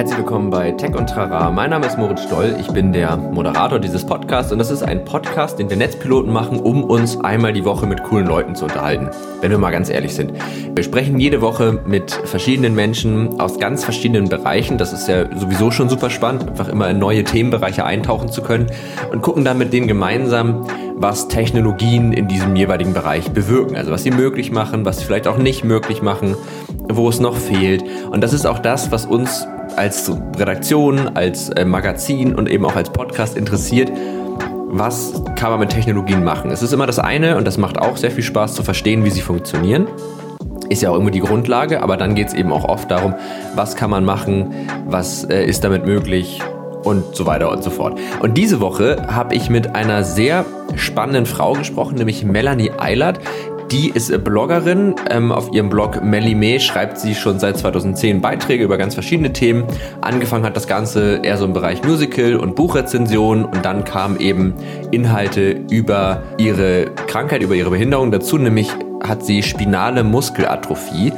Herzlich willkommen bei Tech und Trara. Mein Name ist Moritz Stoll. Ich bin der Moderator dieses Podcasts und das ist ein Podcast, den wir Netzpiloten machen, um uns einmal die Woche mit coolen Leuten zu unterhalten. Wenn wir mal ganz ehrlich sind. Wir sprechen jede Woche mit verschiedenen Menschen aus ganz verschiedenen Bereichen. Das ist ja sowieso schon super spannend, einfach immer in neue Themenbereiche eintauchen zu können und gucken dann mit denen gemeinsam, was Technologien in diesem jeweiligen Bereich bewirken. Also was sie möglich machen, was sie vielleicht auch nicht möglich machen, wo es noch fehlt. Und das ist auch das, was uns als Redaktion, als äh, Magazin und eben auch als Podcast interessiert, was kann man mit Technologien machen. Es ist immer das eine und das macht auch sehr viel Spaß zu verstehen, wie sie funktionieren. Ist ja auch immer die Grundlage, aber dann geht es eben auch oft darum, was kann man machen, was äh, ist damit möglich und so weiter und so fort. Und diese Woche habe ich mit einer sehr spannenden Frau gesprochen, nämlich Melanie Eilert. Die ist Bloggerin. Ähm, auf ihrem Blog Melly schreibt sie schon seit 2010 Beiträge über ganz verschiedene Themen. Angefangen hat das Ganze eher so im Bereich Musical und Buchrezension und dann kamen eben Inhalte über ihre Krankheit, über ihre Behinderung dazu, nämlich hat sie spinale Muskelatrophie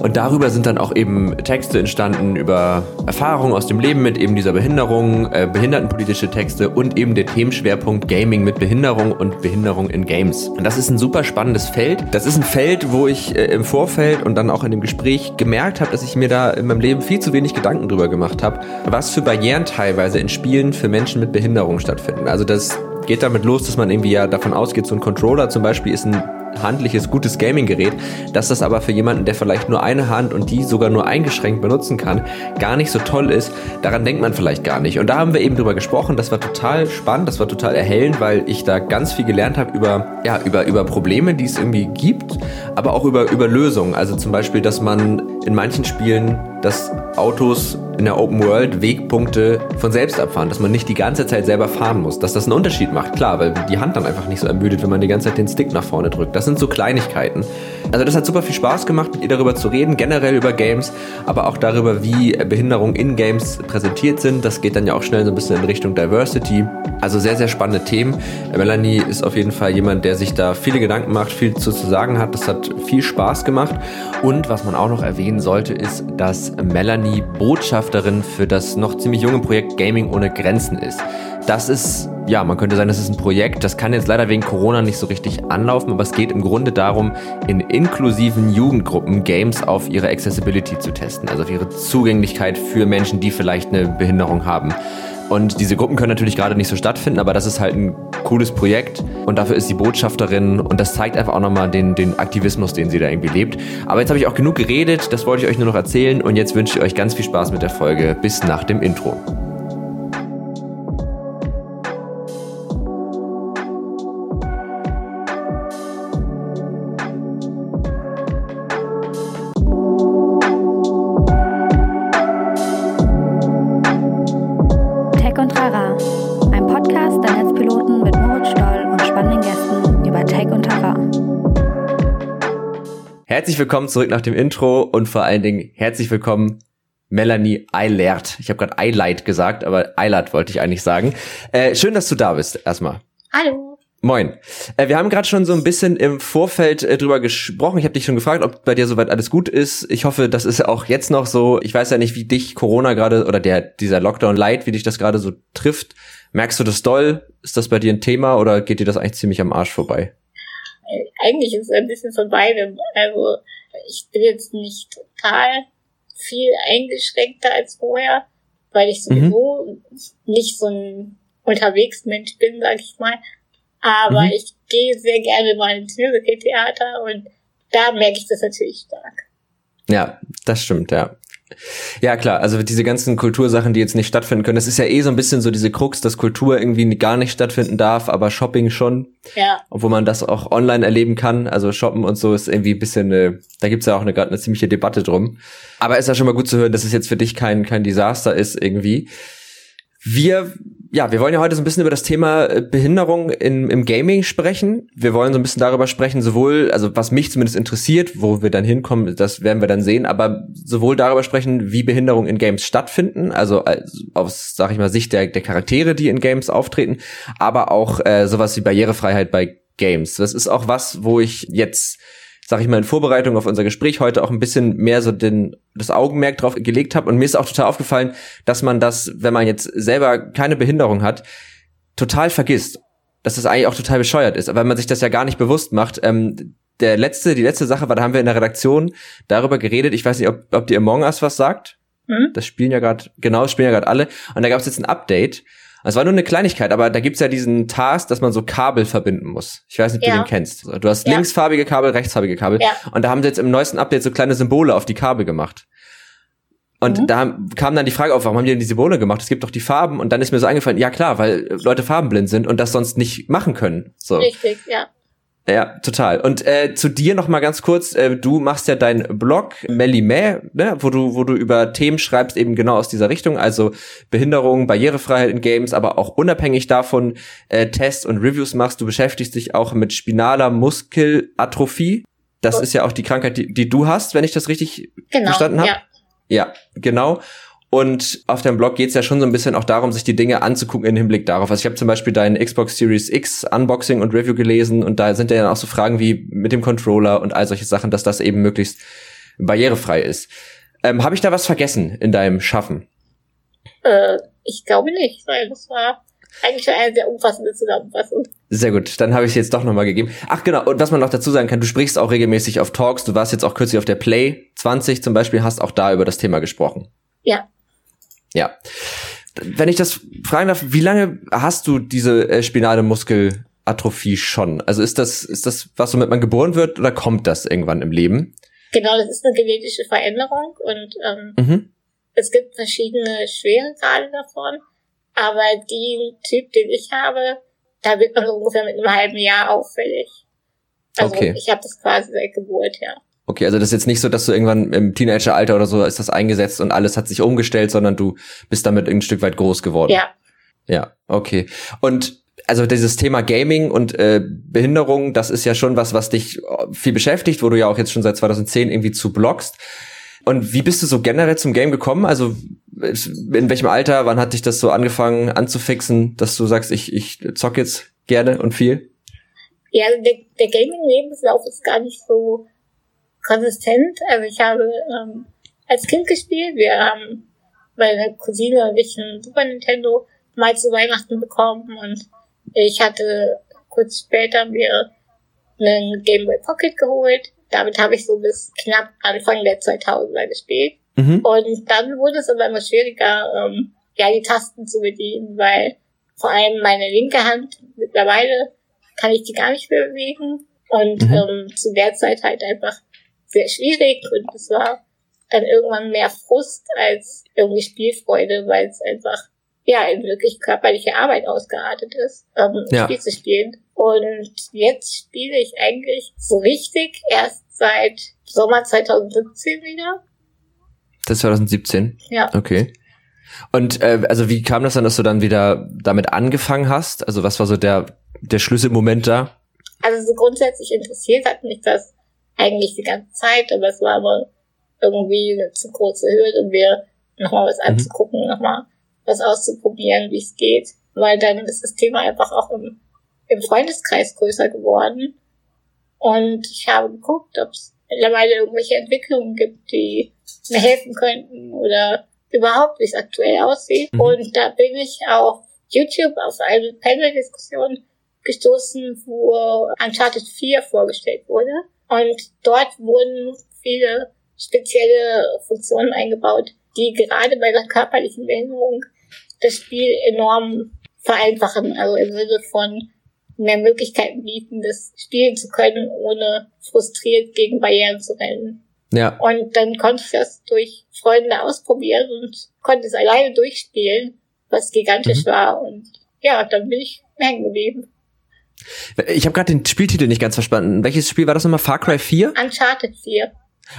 und darüber sind dann auch eben Texte entstanden über Erfahrungen aus dem Leben mit eben dieser Behinderung, äh, behindertenpolitische Texte und eben der Themenschwerpunkt Gaming mit Behinderung und Behinderung in Games. Und das ist ein super spannendes Feld. Das ist ein Feld, wo ich äh, im Vorfeld und dann auch in dem Gespräch gemerkt habe, dass ich mir da in meinem Leben viel zu wenig Gedanken drüber gemacht habe, was für Barrieren teilweise in Spielen für Menschen mit Behinderung stattfinden. Also das geht damit los, dass man irgendwie ja davon ausgeht, so ein Controller zum Beispiel ist ein handliches, gutes Gaming-Gerät, dass das aber für jemanden, der vielleicht nur eine Hand und die sogar nur eingeschränkt benutzen kann, gar nicht so toll ist, daran denkt man vielleicht gar nicht. Und da haben wir eben drüber gesprochen, das war total spannend, das war total erhellend, weil ich da ganz viel gelernt habe über, ja, über, über Probleme, die es irgendwie gibt, aber auch über, über Lösungen. Also zum Beispiel, dass man in manchen Spielen dass Autos in der Open World Wegpunkte von selbst abfahren, dass man nicht die ganze Zeit selber fahren muss, dass das einen Unterschied macht, klar, weil die Hand dann einfach nicht so ermüdet, wenn man die ganze Zeit den Stick nach vorne drückt. Das sind so Kleinigkeiten. Also das hat super viel Spaß gemacht, mit ihr darüber zu reden, generell über Games, aber auch darüber, wie Behinderungen in Games präsentiert sind. Das geht dann ja auch schnell so ein bisschen in Richtung Diversity. Also sehr, sehr spannende Themen. Melanie ist auf jeden Fall jemand, der sich da viele Gedanken macht, viel zu, zu sagen hat. Das hat viel Spaß gemacht. Und was man auch noch erwähnen sollte, ist, dass Melanie Botschafterin für das noch ziemlich junge Projekt Gaming ohne Grenzen ist. Das ist, ja, man könnte sagen, das ist ein Projekt, das kann jetzt leider wegen Corona nicht so richtig anlaufen, aber es geht im Grunde darum, in inklusiven Jugendgruppen Games auf ihre Accessibility zu testen, also auf ihre Zugänglichkeit für Menschen, die vielleicht eine Behinderung haben. Und diese Gruppen können natürlich gerade nicht so stattfinden, aber das ist halt ein cooles Projekt und dafür ist sie Botschafterin und das zeigt einfach auch nochmal den, den Aktivismus, den sie da irgendwie lebt. Aber jetzt habe ich auch genug geredet, das wollte ich euch nur noch erzählen und jetzt wünsche ich euch ganz viel Spaß mit der Folge. Bis nach dem Intro. Herzlich willkommen zurück nach dem Intro und vor allen Dingen herzlich willkommen Melanie Eilert. Ich habe gerade Eilert gesagt, aber Eilert wollte ich eigentlich sagen. Äh, schön, dass du da bist, erstmal. Hallo. Moin. Äh, wir haben gerade schon so ein bisschen im Vorfeld äh, drüber gesprochen. Ich habe dich schon gefragt, ob bei dir soweit alles gut ist. Ich hoffe, das ist auch jetzt noch so. Ich weiß ja nicht, wie dich Corona gerade oder der dieser Lockdown Light, wie dich das gerade so trifft. Merkst du das doll? Ist das bei dir ein Thema oder geht dir das eigentlich ziemlich am Arsch vorbei? Eigentlich ist es ein bisschen von beidem. Also ich bin jetzt nicht total viel eingeschränkter als vorher, weil ich sowieso mhm. nicht so ein Unterwegsmensch bin, sag ich mal. Aber mhm. ich gehe sehr gerne mal ins Musical-Theater und da merke ich das natürlich stark. Ja, das stimmt, ja. Ja, klar, also diese ganzen Kultursachen, die jetzt nicht stattfinden können, das ist ja eh so ein bisschen so diese Krux, dass Kultur irgendwie gar nicht stattfinden darf, aber Shopping schon. Ja. Obwohl man das auch online erleben kann. Also Shoppen und so ist irgendwie ein bisschen, äh, da gibt's ja auch eine, eine ziemliche Debatte drum. Aber ist ja schon mal gut zu hören, dass es jetzt für dich kein, kein Desaster ist irgendwie. Wir ja, wir wollen ja heute so ein bisschen über das Thema äh, Behinderung in, im Gaming sprechen. Wir wollen so ein bisschen darüber sprechen, sowohl, also was mich zumindest interessiert, wo wir dann hinkommen, das werden wir dann sehen, aber sowohl darüber sprechen, wie Behinderung in Games stattfinden, also aus, sag ich mal, Sicht der, der Charaktere, die in Games auftreten, aber auch äh, sowas wie Barrierefreiheit bei Games. Das ist auch was, wo ich jetzt sag ich mal, in Vorbereitung auf unser Gespräch heute auch ein bisschen mehr so den, das Augenmerk drauf gelegt habe. Und mir ist auch total aufgefallen, dass man das, wenn man jetzt selber keine Behinderung hat, total vergisst. Dass das eigentlich auch total bescheuert ist, weil man sich das ja gar nicht bewusst macht. Ähm, der letzte, die letzte Sache war, da haben wir in der Redaktion darüber geredet. Ich weiß nicht, ob, ob die Among Us was sagt. Mhm. Das spielen ja gerade, genau, das spielen ja gerade alle. Und da gab es jetzt ein Update. Es war nur eine Kleinigkeit, aber da gibt's ja diesen Task, dass man so Kabel verbinden muss. Ich weiß nicht, ob ja. du den kennst. Du hast ja. linksfarbige Kabel, rechtsfarbige Kabel. Ja. Und da haben sie jetzt im neuesten Update so kleine Symbole auf die Kabel gemacht. Und mhm. da kam dann die Frage auf, warum haben die denn die Symbole gemacht? Es gibt doch die Farben. Und dann ist mir so eingefallen, ja klar, weil Leute farbenblind sind und das sonst nicht machen können. So. Richtig, ja. Ja, total. Und äh, zu dir noch mal ganz kurz. Äh, du machst ja deinen Blog Melimä, ne, wo du wo du über Themen schreibst eben genau aus dieser Richtung, also Behinderung, Barrierefreiheit in Games, aber auch unabhängig davon äh, Tests und Reviews machst. Du beschäftigst dich auch mit spinaler Muskelatrophie. Das ist ja auch die Krankheit, die, die du hast, wenn ich das richtig genau, verstanden habe. Ja. ja, genau. Und auf deinem Blog geht's ja schon so ein bisschen auch darum, sich die Dinge anzugucken im Hinblick darauf. Also ich habe zum Beispiel dein Xbox Series X Unboxing und Review gelesen und da sind ja dann auch so Fragen wie mit dem Controller und all solche Sachen, dass das eben möglichst barrierefrei ist. Ähm, habe ich da was vergessen in deinem Schaffen? Äh, ich glaube nicht, weil das war eigentlich schon eine sehr umfassende Zusammenfassung. Sehr gut, dann habe ich es jetzt doch nochmal gegeben. Ach genau, und was man noch dazu sagen kann, du sprichst auch regelmäßig auf Talks, du warst jetzt auch kürzlich auf der Play 20 zum Beispiel, hast auch da über das Thema gesprochen. Ja. Ja. Wenn ich das fragen darf, wie lange hast du diese äh, spinale Muskelatrophie schon? Also ist das, ist das was, womit man geboren wird oder kommt das irgendwann im Leben? Genau, das ist eine genetische Veränderung und ähm, mhm. es gibt verschiedene Schweregrade davon. Aber den Typ, den ich habe, da wird man so ungefähr mit einem halben Jahr auffällig. Also okay. ich habe das quasi seit Geburt, ja. Okay, also das ist jetzt nicht so, dass du irgendwann im Teenageralter oder so ist das eingesetzt und alles hat sich umgestellt, sondern du bist damit ein Stück weit groß geworden. Ja. Ja, okay. Und also dieses Thema Gaming und äh, Behinderung, das ist ja schon was, was dich viel beschäftigt, wo du ja auch jetzt schon seit 2010 irgendwie zu bloggst. Und wie bist du so generell zum Game gekommen? Also in welchem Alter, wann hat dich das so angefangen anzufixen, dass du sagst, ich, ich zock jetzt gerne und viel? Ja, der, der Gaming-Lebenslauf ist gar nicht so konsistent. Also ich habe ähm, als Kind gespielt. Wir haben meine Cousine und ich ein Super Nintendo mal zu Weihnachten bekommen und ich hatte kurz später mir einen Game Boy Pocket geholt. Damit habe ich so bis knapp Anfang der 2000er gespielt. Mhm. Und dann wurde es aber immer schwieriger, ähm, ja, die Tasten zu bedienen, weil vor allem meine linke Hand mittlerweile kann ich die gar nicht mehr bewegen. Und mhm. ähm, zu der Zeit halt einfach sehr schwierig und es war dann irgendwann mehr Frust als irgendwie Spielfreude, weil es einfach ja in wirklich körperliche Arbeit ausgeartet ist, ähm, ja. Spiel zu spielen. Und jetzt spiele ich eigentlich so richtig erst seit Sommer 2017 wieder. Das ist 2017? Ja. Okay. Und äh, also wie kam das dann, dass du dann wieder damit angefangen hast? Also was war so der der Schlüsselmoment da? Also so grundsätzlich interessiert hat mich das eigentlich die ganze Zeit, aber es war aber irgendwie eine zu große Hürde, mir nochmal was mhm. anzugucken, nochmal was auszuprobieren, wie es geht. Weil dann ist das Thema einfach auch im, im Freundeskreis größer geworden. Und ich habe geguckt, ob es mittlerweile irgendwelche Entwicklungen gibt, die mir helfen könnten oder überhaupt, wie es aktuell aussieht. Mhm. Und da bin ich auf YouTube auf eine Panel-Diskussion gestoßen, wo Uncharted 4 vorgestellt wurde. Und dort wurden viele spezielle Funktionen eingebaut, die gerade bei der körperlichen Behinderung das Spiel enorm vereinfachen. Also im Sinne von mehr Möglichkeiten bieten, das spielen zu können, ohne frustriert gegen Barrieren zu rennen. Ja. Und dann konnte ich das durch Freunde ausprobieren und konnte es alleine durchspielen, was gigantisch mhm. war. Und ja, dann bin ich hängen geblieben. Ich habe gerade den Spieltitel nicht ganz verstanden. Welches Spiel war das nochmal? Far Cry 4? Uncharted 4.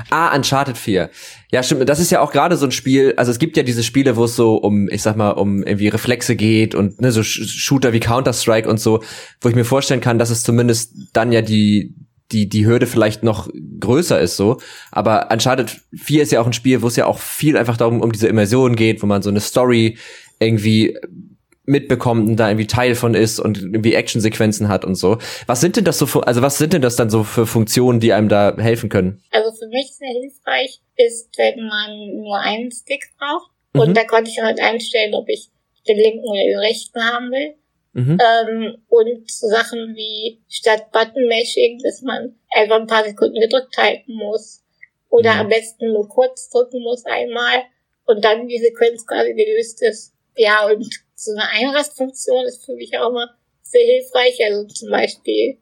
Ah, Uncharted 4. Ja, stimmt. Das ist ja auch gerade so ein Spiel, also es gibt ja diese Spiele, wo es so um, ich sag mal, um irgendwie Reflexe geht und ne, so Shooter wie Counter-Strike und so, wo ich mir vorstellen kann, dass es zumindest dann ja die, die, die Hürde vielleicht noch größer ist so. Aber Uncharted 4 ist ja auch ein Spiel, wo es ja auch viel einfach darum um diese Immersion geht, wo man so eine Story irgendwie mitbekommt und da irgendwie Teil von ist und irgendwie Actionsequenzen hat und so. Was sind denn das so, also was sind denn das dann so für Funktionen, die einem da helfen können? Also für mich sehr hilfreich ist, wenn man nur einen Stick braucht. Und mhm. da konnte ich halt einstellen, ob ich den linken oder den rechten haben will. Mhm. Ähm, und so Sachen wie statt Button-Mashing, dass man einfach ein paar Sekunden gedrückt halten muss. Oder mhm. am besten nur kurz drücken muss einmal und dann die Sequenz quasi gelöst ist. Ja, und so eine Einrastfunktion ist für mich auch immer sehr hilfreich. Also zum Beispiel,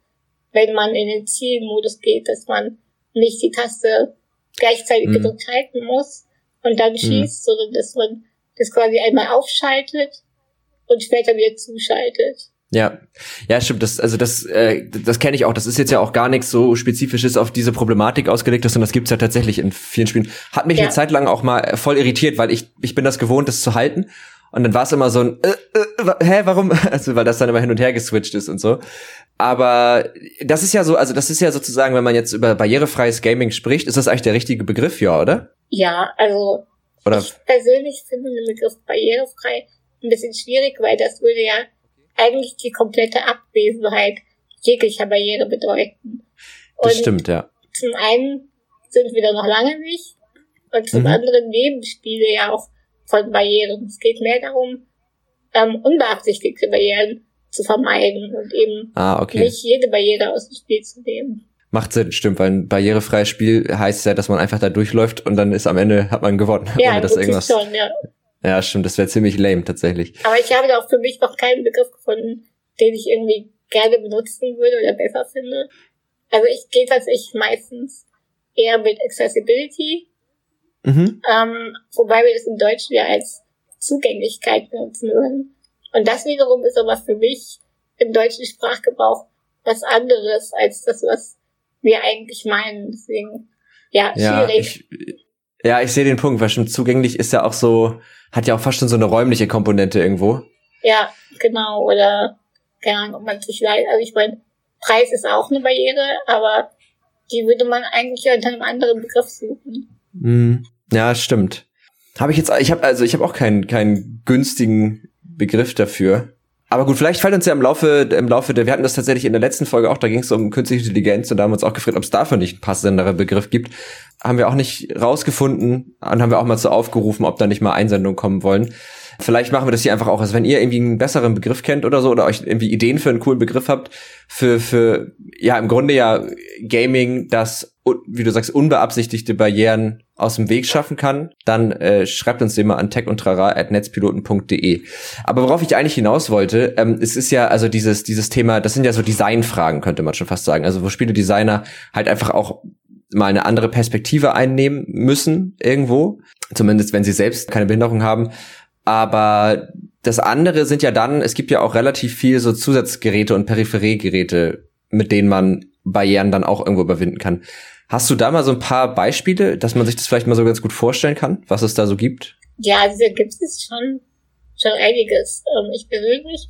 wenn man in den Zielmodus geht, dass man nicht die Taste gleichzeitig mhm. gedrückt halten muss und dann mhm. schießt, mhm. sondern dass man das quasi einmal aufschaltet und später wieder zuschaltet. Ja, ja, stimmt. Das, also das, äh, das kenne ich auch. Das ist jetzt ja auch gar nichts so spezifisches auf diese Problematik ausgelegt, sondern das gibt's ja tatsächlich in vielen Spielen. Hat mich ja. eine Zeit lang auch mal voll irritiert, weil ich ich bin das gewohnt, das zu halten. Und dann war es immer so ein, äh, äh, hä, warum? Also weil das dann immer hin und her geswitcht ist und so. Aber das ist ja so, also das ist ja sozusagen, wenn man jetzt über barrierefreies Gaming spricht, ist das eigentlich der richtige Begriff, ja, oder? Ja, also oder? ich persönlich finde den Begriff barrierefrei ein bisschen schwierig, weil das würde ja eigentlich die komplette Abwesenheit jeglicher Barriere bedeuten. Und das stimmt, ja. Zum einen sind wir da noch lange nicht und zum mhm. anderen leben Spiele ja auch von Barrieren. Es geht mehr darum, ähm, unbeabsichtigte Barrieren zu vermeiden und eben ah, okay. nicht jede Barriere aus dem Spiel zu nehmen. Macht Sinn, stimmt, weil ein barrierefreies Spiel heißt ja, dass man einfach da durchläuft und dann ist am Ende hat man gewonnen. Ja, das irgendwas. Schon, ja. Ja, stimmt, das wäre ziemlich lame tatsächlich. Aber ich habe da auch für mich noch keinen Begriff gefunden, den ich irgendwie gerne benutzen würde oder besser finde. Also ich gehe tatsächlich meistens eher mit Accessibility, mhm. ähm, wobei wir das im Deutschen ja als Zugänglichkeit benutzen würden. Und das wiederum ist aber für mich im deutschen Sprachgebrauch was anderes als das, was wir eigentlich meinen. Deswegen, ja, schwierig. Ja, ich, ja, ich sehe den Punkt, weil schon zugänglich ist ja auch so, hat ja auch fast schon so eine räumliche Komponente irgendwo. Ja, genau. Oder keine Ahnung, ob man sich leid. Also ich meine, Preis ist auch eine Barriere, aber die würde man eigentlich unter einem anderen Begriff suchen. Mm, ja, stimmt. Habe ich jetzt, ich habe also ich habe auch keinen keinen günstigen Begriff dafür. Aber gut, vielleicht fällt uns ja im Laufe, im Laufe der, wir hatten das tatsächlich in der letzten Folge auch, da ging es um künstliche Intelligenz und da haben wir uns auch gefragt, ob es dafür nicht einen passenderer Begriff gibt. Haben wir auch nicht rausgefunden und haben wir auch mal so aufgerufen, ob da nicht mal Einsendungen kommen wollen. Vielleicht machen wir das hier einfach auch, also wenn ihr irgendwie einen besseren Begriff kennt oder so oder euch irgendwie Ideen für einen coolen Begriff habt, für, für, ja, im Grunde ja Gaming, das, wie du sagst, unbeabsichtigte Barrieren aus dem Weg schaffen kann, dann äh, schreibt uns immer an techundtrara.netzpiloten.de. Aber worauf ich eigentlich hinaus wollte, ähm, es ist ja also dieses, dieses Thema, das sind ja so Designfragen, könnte man schon fast sagen. Also wo Spieledesigner halt einfach auch mal eine andere Perspektive einnehmen müssen irgendwo. Zumindest wenn sie selbst keine Behinderung haben. Aber das andere sind ja dann, es gibt ja auch relativ viel so Zusatzgeräte und Peripheriegeräte, mit denen man Barrieren dann auch irgendwo überwinden kann. Hast du da mal so ein paar Beispiele, dass man sich das vielleicht mal so ganz gut vorstellen kann, was es da so gibt? Ja, also da gibt es schon, schon einiges. Ähm, ich persönlich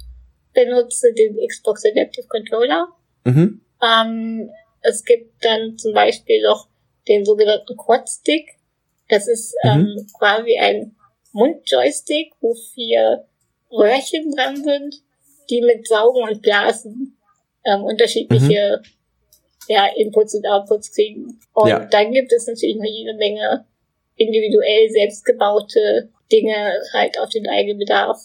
benutze den Xbox Adaptive Controller. Mhm. Ähm, es gibt dann zum Beispiel noch den sogenannten Quad Stick. Das ist mhm. ähm, quasi ein Mundjoystick, wo vier Röhrchen dran sind, die mit Saugen und Blasen ähm, unterschiedliche mhm. ja, Inputs und Outputs kriegen. Und ja. dann gibt es natürlich noch jede Menge individuell selbstgebaute Dinge halt auf den eigenen Bedarf.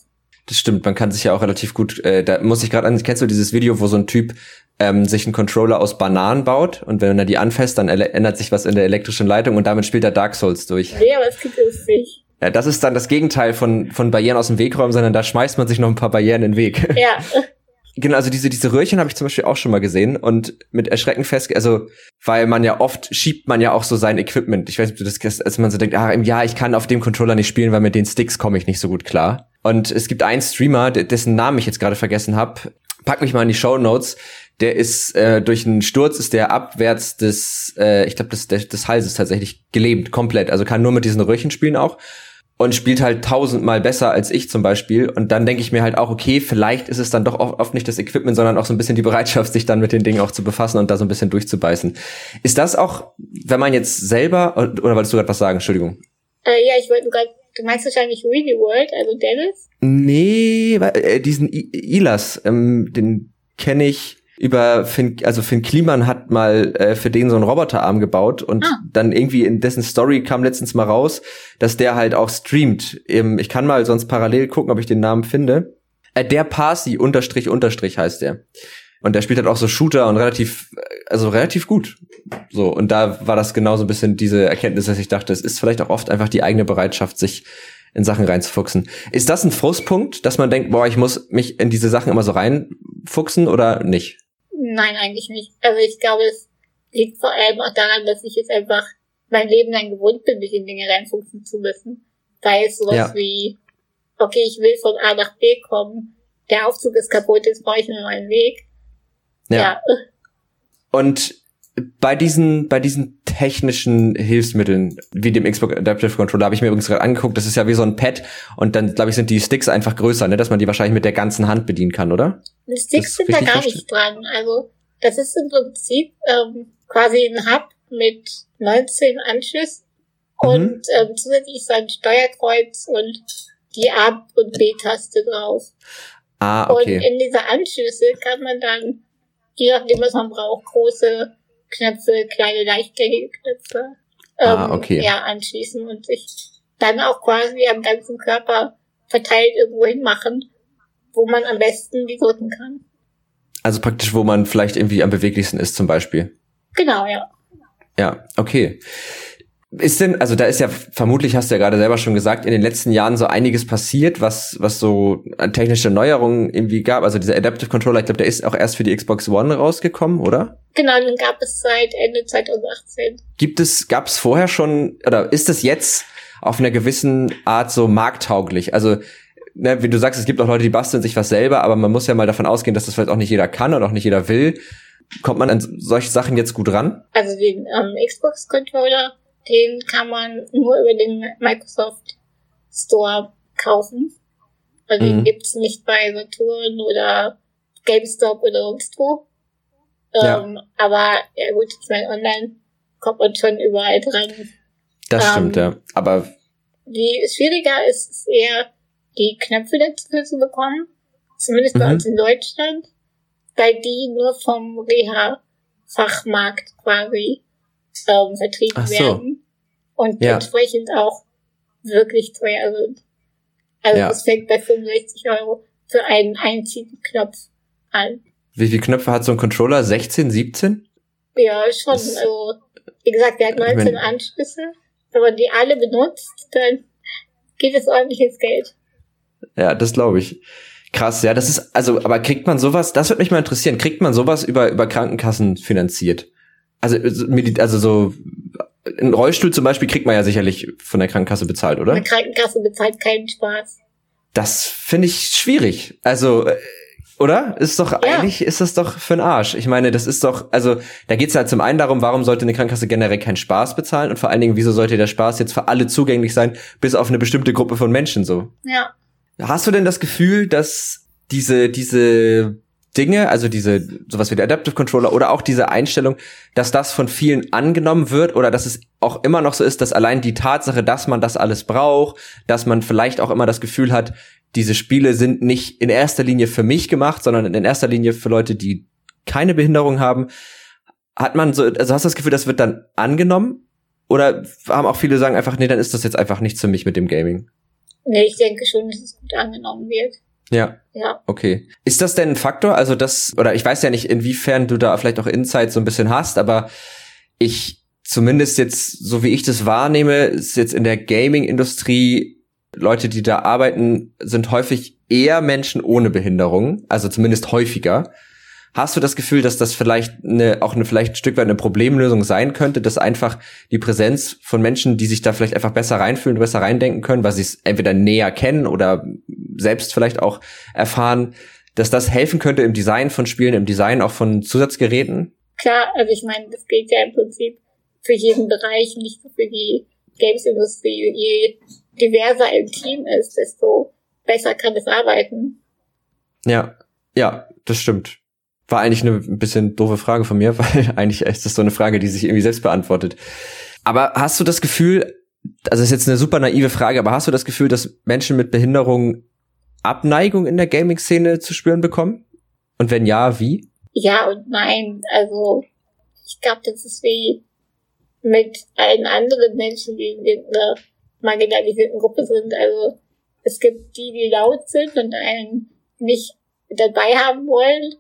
Das stimmt, man kann sich ja auch relativ gut, äh, da muss ich gerade an, kennst du dieses Video, wo so ein Typ ähm, sich einen Controller aus Bananen baut und wenn er die anfasst, dann ändert sich was in der elektrischen Leitung und damit spielt er Dark Souls durch. Nee, aber es gibt es nicht. Ja, das ist dann das Gegenteil von, von Barrieren aus dem Weg räumen, sondern da schmeißt man sich noch ein paar Barrieren in den Weg. Ja. Genau, also diese, diese Röhrchen habe ich zum Beispiel auch schon mal gesehen und mit Erschrecken fest, also, weil man ja oft schiebt man ja auch so sein Equipment. Ich weiß nicht, ob du das kennst, als man so denkt, ah, ja, ich kann auf dem Controller nicht spielen, weil mit den Sticks komme ich nicht so gut klar. Und es gibt einen Streamer, dessen Namen ich jetzt gerade vergessen habe, pack mich mal in die Show Notes. Der ist äh, durch einen Sturz ist der abwärts des, äh, ich glaube, des, des Halses tatsächlich gelähmt, komplett. Also kann nur mit diesen Röhrchen spielen auch und spielt halt tausendmal besser als ich zum Beispiel. Und dann denke ich mir halt auch, okay, vielleicht ist es dann doch oft nicht das Equipment, sondern auch so ein bisschen die Bereitschaft, sich dann mit den Dingen auch zu befassen und da so ein bisschen durchzubeißen. Ist das auch, wenn man jetzt selber, oder wolltest du gerade was sagen? Entschuldigung. Äh, ja, ich wollte gerade Du meinst wahrscheinlich Really World, also Dennis? Nee, äh, diesen I Ilas, ähm, den kenne ich über Finn, also Finn Kliman hat mal äh, für den so einen Roboterarm gebaut und ah. dann irgendwie in dessen Story kam letztens mal raus, dass der halt auch streamt. Ähm, ich kann mal sonst parallel gucken, ob ich den Namen finde. Äh, der Parsi unterstrich unterstrich heißt der. Und der spielt halt auch so Shooter und relativ, also relativ gut. So, und da war das genauso ein bisschen diese Erkenntnis, dass ich dachte, es ist vielleicht auch oft einfach die eigene Bereitschaft, sich in Sachen reinzufuchsen. Ist das ein Frustpunkt, dass man denkt, boah, ich muss mich in diese Sachen immer so reinfuchsen oder nicht? Nein, eigentlich nicht. Also ich glaube, es liegt vor allem auch daran, dass ich jetzt einfach mein Leben lang gewohnt bin, mich in Dinge reinfuchsen zu müssen. Sei es sowas ja. wie, okay, ich will von A nach B kommen, der Aufzug ist kaputt, jetzt brauche ich einen neuen Weg. Ja. ja. Und bei diesen, bei diesen technischen Hilfsmitteln, wie dem Xbox Adaptive Controller, habe ich mir übrigens gerade angeguckt, das ist ja wie so ein Pad und dann, glaube ich, sind die Sticks einfach größer, ne, dass man die wahrscheinlich mit der ganzen Hand bedienen kann, oder? Die Sticks sind da gar verstehen? nicht dran. Also, das ist im Prinzip ähm, quasi ein Hub mit 19 Anschlüssen mhm. und ähm, zusätzlich ist ein Steuerkreuz und die A- und B-Taste drauf. Ah, okay. Und in dieser Anschlüsse kann man dann je nachdem, was man braucht, große Knöpfe, kleine, leichtgängige Knöpfe ah, ähm, ah, okay. ja, anschließen und sich dann auch quasi am ganzen Körper verteilt irgendwo hinmachen, wo man am besten die drücken kann. Also praktisch, wo man vielleicht irgendwie am beweglichsten ist zum Beispiel. Genau, ja. Ja, okay. Ist denn, also da ist ja vermutlich, hast du ja gerade selber schon gesagt, in den letzten Jahren so einiges passiert, was, was so technische Neuerungen irgendwie gab. Also dieser Adaptive Controller, ich glaube, der ist auch erst für die Xbox One rausgekommen, oder? Genau, den gab es seit Ende 2018. Gibt es, gab es vorher schon, oder ist es jetzt auf einer gewissen Art so markttauglich? Also, ne, wie du sagst, es gibt auch Leute, die basteln sich was selber, aber man muss ja mal davon ausgehen, dass das vielleicht auch nicht jeder kann und auch nicht jeder will. Kommt man an solche Sachen jetzt gut ran? Also den ähm, Xbox Controller den kann man nur über den Microsoft Store kaufen. Also mhm. den gibt's nicht bei Saturn oder GameStop oder sonst wo. Ja. Ähm, aber ja gut, ich meine, online kommt man schon überall dran. Das ähm, stimmt, ja. Aber wie schwieriger ist es eher, die Knöpfe dazu zu bekommen. Zumindest bei mhm. uns in Deutschland, weil die nur vom Reha-Fachmarkt quasi ähm, vertrieben so. werden und ja. entsprechend auch wirklich teuer sind. Also ja. es fängt bei 65 Euro für einen einzigen Knopf an. Wie viele Knöpfe hat so ein Controller? 16, 17? Ja, schon. Das, also, wie gesagt, der hat 19 ich mein, Anschlüsse. Wenn man die alle benutzt, dann geht es ordentlich ins Geld. Ja, das glaube ich. Krass, ja, das ist, also, aber kriegt man sowas, das würde mich mal interessieren, kriegt man sowas über, über Krankenkassen finanziert? Also, also so, ein Rollstuhl zum Beispiel kriegt man ja sicherlich von der Krankenkasse bezahlt, oder? Die Krankenkasse bezahlt keinen Spaß. Das finde ich schwierig. Also, äh, oder? Ist doch ja. eigentlich ist das doch für den Arsch. Ich meine, das ist doch, also da geht's halt zum einen darum, warum sollte eine Krankenkasse generell keinen Spaß bezahlen und vor allen Dingen, wieso sollte der Spaß jetzt für alle zugänglich sein, bis auf eine bestimmte Gruppe von Menschen so? Ja. Hast du denn das Gefühl, dass diese diese Dinge, also diese sowas wie der Adaptive Controller oder auch diese Einstellung, dass das von vielen angenommen wird oder dass es auch immer noch so ist, dass allein die Tatsache, dass man das alles braucht, dass man vielleicht auch immer das Gefühl hat, diese Spiele sind nicht in erster Linie für mich gemacht, sondern in erster Linie für Leute, die keine Behinderung haben. Hat man so, also hast du das Gefühl, das wird dann angenommen? Oder haben auch viele sagen einfach, nee, dann ist das jetzt einfach nichts für mich mit dem Gaming? Nee, ich denke schon, dass es gut angenommen wird. Ja. Ja. Okay. Ist das denn ein Faktor? Also das, oder ich weiß ja nicht, inwiefern du da vielleicht auch Insights so ein bisschen hast, aber ich zumindest jetzt, so wie ich das wahrnehme, ist jetzt in der Gaming-Industrie Leute, die da arbeiten, sind häufig eher Menschen ohne Behinderung, also zumindest häufiger. Hast du das Gefühl, dass das vielleicht eine, auch eine vielleicht ein Stück weit eine Problemlösung sein könnte, dass einfach die Präsenz von Menschen, die sich da vielleicht einfach besser reinfühlen, besser reindenken können, weil sie es entweder näher kennen oder selbst vielleicht auch erfahren, dass das helfen könnte im Design von Spielen, im Design auch von Zusatzgeräten? Klar, also ich meine, das gilt ja im Prinzip für jeden Bereich, nicht nur für die Games-Industrie. Je diverser ein Team ist, desto besser kann es arbeiten. Ja, ja, das stimmt. War eigentlich eine ein bisschen doofe Frage von mir, weil eigentlich ist das so eine Frage, die sich irgendwie selbst beantwortet. Aber hast du das Gefühl, also ist jetzt eine super naive Frage, aber hast du das Gefühl, dass Menschen mit Behinderung Abneigung in der Gaming-Szene zu spüren bekommen? Und wenn ja, wie? Ja und nein. Also ich glaube, das ist wie mit allen anderen Menschen, die in einer marginalisierten Gruppe sind. Also es gibt die, die laut sind und einen nicht dabei haben wollen.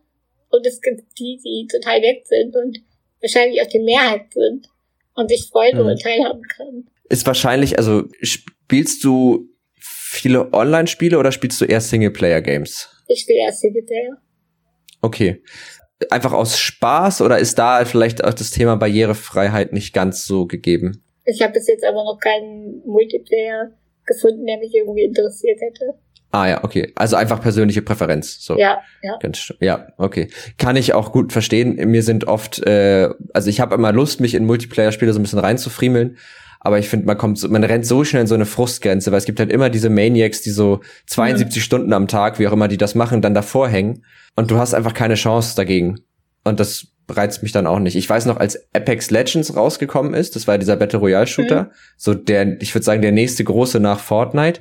Und es gibt die, die total nett sind und wahrscheinlich auch die Mehrheit sind und sich freuen mhm. und teilhaben können. Ist wahrscheinlich, also spielst du viele Online-Spiele oder spielst du eher Singleplayer-Games? Ich spiele eher Singleplayer. Okay. Einfach aus Spaß oder ist da vielleicht auch das Thema Barrierefreiheit nicht ganz so gegeben? Ich habe bis jetzt aber noch keinen Multiplayer gefunden, der mich irgendwie interessiert hätte. Ah ja, okay. Also einfach persönliche Präferenz. So. Ja, ja. Ganz, ja, okay. Kann ich auch gut verstehen. Mir sind oft, äh, also ich habe immer Lust, mich in Multiplayer-Spiele so ein bisschen reinzufriemeln. Aber ich finde, man kommt, man rennt so schnell in so eine Frustgrenze, weil es gibt halt immer diese Maniacs, die so 72 mhm. Stunden am Tag, wie auch immer die das machen, dann davor hängen. Und du hast einfach keine Chance dagegen. Und das reizt mich dann auch nicht. Ich weiß noch, als Apex Legends rausgekommen ist, das war dieser Battle Royale Shooter, mhm. so der, ich würde sagen, der nächste große nach Fortnite,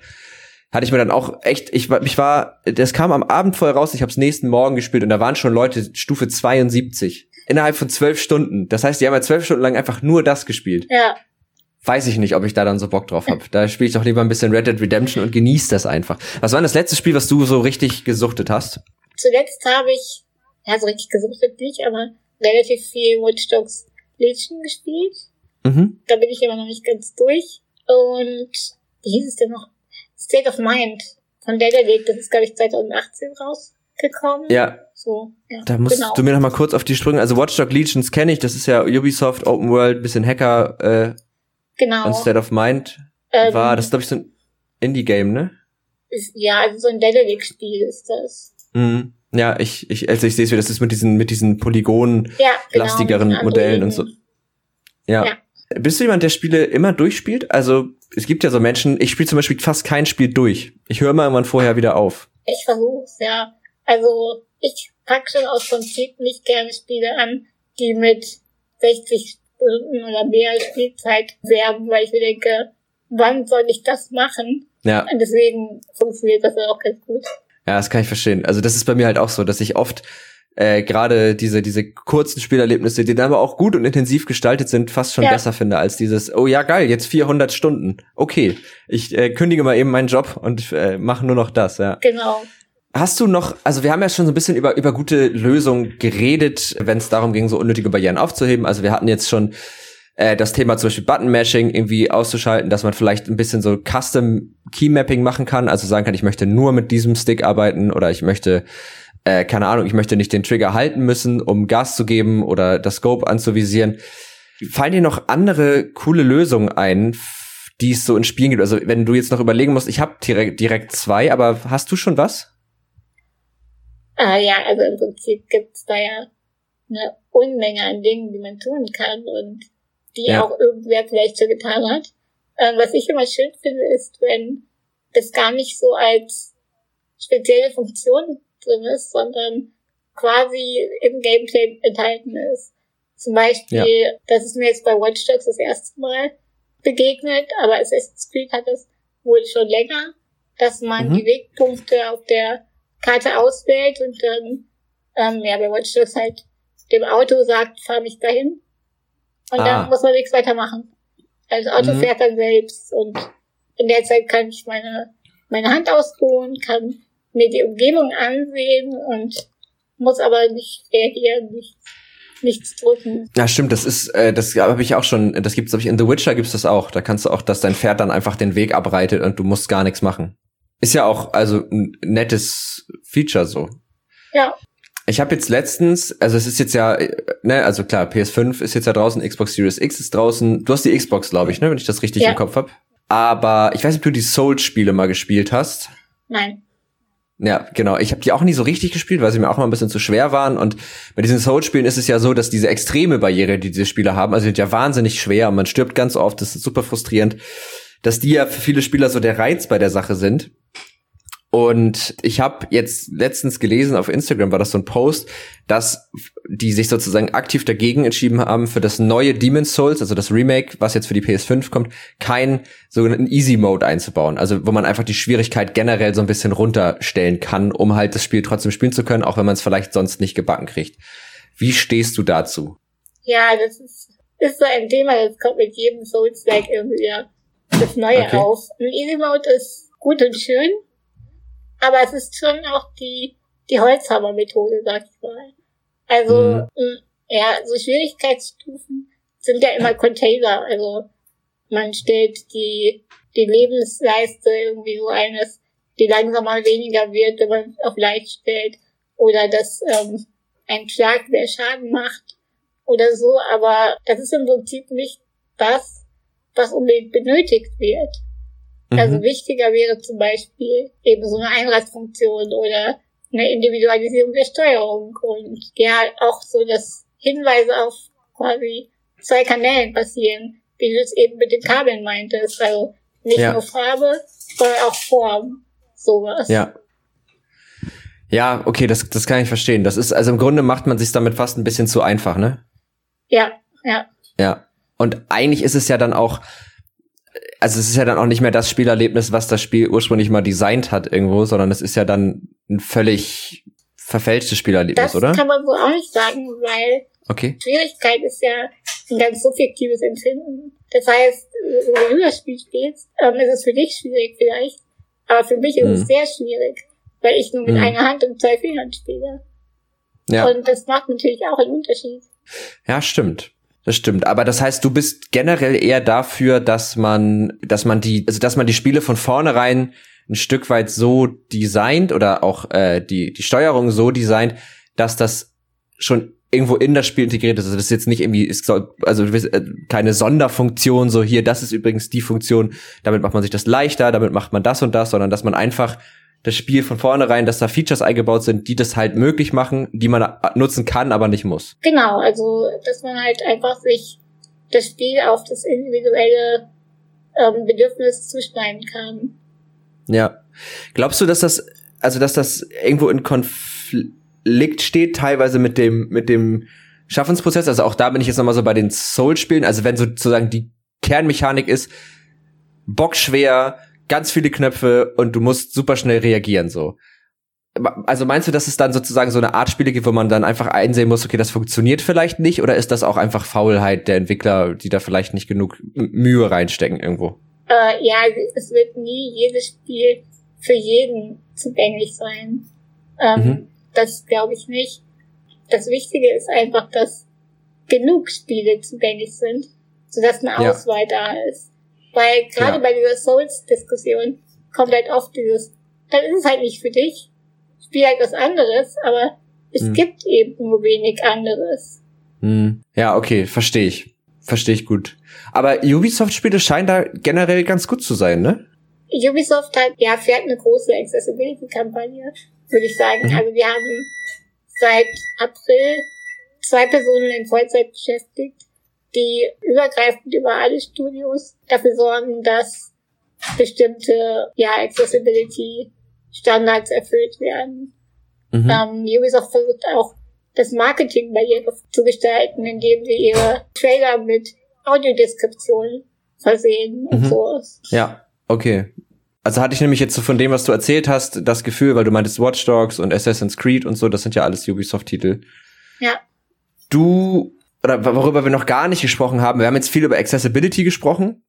hatte ich mir dann auch echt, ich war, ich war, das kam am Abend vorher raus, ich habe es nächsten Morgen gespielt und da waren schon Leute Stufe 72 innerhalb von zwölf Stunden. Das heißt, die haben ja zwölf Stunden lang einfach nur das gespielt. Ja. Weiß ich nicht, ob ich da dann so Bock drauf habe. Da spiele ich doch lieber ein bisschen Red Dead Redemption und genieße das einfach. Was war denn das letzte Spiel, was du so richtig gesuchtet hast? Zuletzt habe ich, ja, so richtig gesuchtet nicht, aber relativ viel Watch Dogs Legion gespielt. Mhm. Da bin ich immer noch nicht ganz durch. Und wie hieß es denn noch? State of Mind von Dedelic, das ist, glaube ich, 2018 rausgekommen. Ja. So, ja. Da musst genau. du mir noch mal kurz auf die Sprünge. Also Watch Dogs Legions kenne ich, das ist ja Ubisoft, Open World, bisschen Hacker. Äh, genau. Und State of Mind ähm, war, das ist, glaube ich, so ein Indie-Game, ne? Ist, ja, also so ein Dedelic-Spiel ist das. Mhm. Ja, ich, ich, also ich sehe es wieder, das ist mit diesen, mit diesen Polygon-lastigeren ja, genau, Modellen und so. Ja. ja. Bist du jemand, der Spiele immer durchspielt? Also, es gibt ja so Menschen, ich spiele zum Beispiel fast kein Spiel durch. Ich höre immer irgendwann vorher wieder auf. Ich versuch's, ja. Also, ich pack schon aus Prinzip nicht gerne Spiele an, die mit 60 Stunden oder mehr Spielzeit werben, weil ich mir denke, wann soll ich das machen? Ja. Und deswegen funktioniert das auch ganz gut. Ja, das kann ich verstehen. Also das ist bei mir halt auch so, dass ich oft äh, gerade diese diese kurzen Spielerlebnisse, die dann aber auch gut und intensiv gestaltet sind, fast schon ja. besser finde als dieses oh ja geil, jetzt 400 Stunden. Okay, ich äh, kündige mal eben meinen Job und äh, mache nur noch das, ja. Genau. Hast du noch, also wir haben ja schon so ein bisschen über über gute Lösungen geredet, wenn es darum ging, so unnötige Barrieren aufzuheben. Also wir hatten jetzt schon äh, das Thema zum Beispiel Button-Mashing irgendwie auszuschalten, dass man vielleicht ein bisschen so Custom Key-Mapping machen kann, also sagen kann, ich möchte nur mit diesem Stick arbeiten oder ich möchte, äh, keine Ahnung, ich möchte nicht den Trigger halten müssen, um Gas zu geben oder das Scope anzuvisieren. Fallen dir noch andere coole Lösungen ein, die es so in Spielen gibt? Also wenn du jetzt noch überlegen musst, ich habe direkt, direkt zwei, aber hast du schon was? Ah, ja, also im Prinzip gibt's da ja eine Unmenge an Dingen, die man tun kann und die ja. auch irgendwer vielleicht so getan hat. Ähm, was ich immer schön finde, ist, wenn das gar nicht so als spezielle Funktion drin ist, sondern quasi im Gameplay enthalten ist. Zum Beispiel, ja. das ist mir jetzt bei Watch Dogs das erste Mal begegnet, aber Assassin's Creed hat es wohl schon länger, dass man mhm. die Wegpunkte auf der Karte auswählt und dann, ähm, ja, bei Watch Dogs halt dem Auto sagt, fahr mich dahin. Und ah. dann muss man nichts weitermachen. Also das Auto mhm. fährt dann selbst und in der Zeit kann ich meine, meine Hand ausruhen, kann mir die Umgebung ansehen und muss aber nicht reagieren, nicht, nichts drücken. Ja, stimmt, das ist, äh, das habe ich auch schon, das gibt's, glaube ich, in The Witcher gibt's das auch. Da kannst du auch, dass dein Pferd dann einfach den Weg abreitet und du musst gar nichts machen. Ist ja auch, also ein nettes Feature so. Ja. Ich habe jetzt letztens, also es ist jetzt ja, ne, also klar, PS5 ist jetzt ja draußen, Xbox Series X ist draußen. Du hast die Xbox, glaube ich, ne, wenn ich das richtig ja. im Kopf hab. Aber ich weiß nicht, ob du die Souls-Spiele mal gespielt hast. Nein. Ja, genau. Ich habe die auch nie so richtig gespielt, weil sie mir auch mal ein bisschen zu schwer waren. Und bei diesen Souls-Spielen ist es ja so, dass diese extreme Barriere, die diese Spiele haben, also die sind ja wahnsinnig schwer und man stirbt ganz oft, das ist super frustrierend, dass die ja für viele Spieler so der Reiz bei der Sache sind. Und ich habe jetzt letztens gelesen, auf Instagram war das so ein Post, dass die sich sozusagen aktiv dagegen entschieden haben, für das neue Demon's Souls, also das Remake, was jetzt für die PS5 kommt, keinen sogenannten Easy Mode einzubauen. Also wo man einfach die Schwierigkeit generell so ein bisschen runterstellen kann, um halt das Spiel trotzdem spielen zu können, auch wenn man es vielleicht sonst nicht gebacken kriegt. Wie stehst du dazu? Ja, das ist, ist so ein Thema, das kommt mit jedem Souls-like irgendwie das Neue okay. auf. Ein Easy Mode ist gut und schön, aber es ist schon auch die, die Holzhammer-Methode, sag ich mal. Also, mhm. Mm, ja, so Schwierigkeitsstufen sind ja immer Container. Also, man stellt die, die Lebensleiste irgendwie so ein, dass die langsam mal weniger wird, wenn man auf leicht stellt. Oder dass ähm, ein Schlag mehr Schaden macht oder so. Aber das ist im Prinzip nicht das, was unbedingt benötigt wird. Also mhm. wichtiger wäre zum Beispiel eben so eine Einradsfunktion oder eine Individualisierung der Steuerung und ja auch so, dass Hinweise auf quasi zwei Kanälen passieren, wie du es eben mit den Kabeln meintest. Also nicht ja. nur Farbe, sondern auch Form. Sowas. Ja. Ja, okay, das, das kann ich verstehen. Das ist, also im Grunde macht man sich damit fast ein bisschen zu einfach, ne? Ja, ja. Ja. Und eigentlich ist es ja dann auch, also es ist ja dann auch nicht mehr das Spielerlebnis, was das Spiel ursprünglich mal designt hat irgendwo, sondern es ist ja dann ein völlig verfälschtes Spielerlebnis, das oder? Das kann man so auch nicht sagen, weil okay. Schwierigkeit ist ja ein ganz subjektives Empfinden. Das heißt, wenn du das Spiel spielst, ähm, ist es für dich schwierig vielleicht, aber für mich ist mhm. es sehr schwierig, weil ich nur mit mhm. einer Hand und zwei Fingern spiele. Ja. Und das macht natürlich auch einen Unterschied. Ja, stimmt. Das stimmt, aber das heißt, du bist generell eher dafür, dass man, dass man die, also dass man die Spiele von vornherein ein Stück weit so designt oder auch äh, die die Steuerung so designt, dass das schon irgendwo in das Spiel integriert ist. Also das ist jetzt nicht irgendwie, ist also äh, keine Sonderfunktion, so hier, das ist übrigens die Funktion, damit macht man sich das leichter, damit macht man das und das, sondern dass man einfach das Spiel von vornherein, dass da Features eingebaut sind, die das halt möglich machen, die man nutzen kann, aber nicht muss. Genau, also dass man halt einfach sich das Spiel auf das individuelle ähm, Bedürfnis zuschneiden kann. Ja. Glaubst du, dass das, also dass das irgendwo in Konflikt steht, teilweise mit dem, mit dem Schaffensprozess? Also auch da bin ich jetzt nochmal so bei den Soul-Spielen, also wenn sozusagen die Kernmechanik ist, bockschwer, ganz viele Knöpfe und du musst super schnell reagieren so. Also meinst du, dass es dann sozusagen so eine Art Spiele gibt, wo man dann einfach einsehen muss, okay, das funktioniert vielleicht nicht, oder ist das auch einfach Faulheit der Entwickler, die da vielleicht nicht genug Mühe reinstecken irgendwo? Äh, ja, es wird nie jedes Spiel für jeden zugänglich sein. Ähm, mhm. Das glaube ich nicht. Das Wichtige ist einfach, dass genug Spiele zugänglich sind, sodass eine Auswahl ja. da ist. Weil gerade ja. bei dieser Souls-Diskussion kommt halt oft dieses, dann ist es halt nicht für dich. Spiel halt was anderes, aber es hm. gibt eben nur wenig anderes. Hm. Ja, okay, verstehe ich. Verstehe ich gut. Aber Ubisoft-Spiele scheinen da generell ganz gut zu sein, ne? Ubisoft hat, ja, fährt eine große Accessibility-Kampagne, würde ich sagen. Mhm. Also wir haben seit April zwei Personen in Vollzeit beschäftigt, die übergreifend über alle Studios dafür sorgen, dass bestimmte ja, Accessibility Standards erfüllt werden. Mhm. Ähm, Ubisoft versucht auch das Marketing barriere zu gestalten, indem sie ihre Trailer mit Audiodeskriptionen versehen und mhm. so. Ja, okay. Also hatte ich nämlich jetzt so von dem, was du erzählt hast, das Gefühl, weil du meintest Watch Dogs und Assassin's Creed und so, das sind ja alles Ubisoft-Titel. Ja. Du oder worüber wir noch gar nicht gesprochen haben, wir haben jetzt viel über Accessibility gesprochen.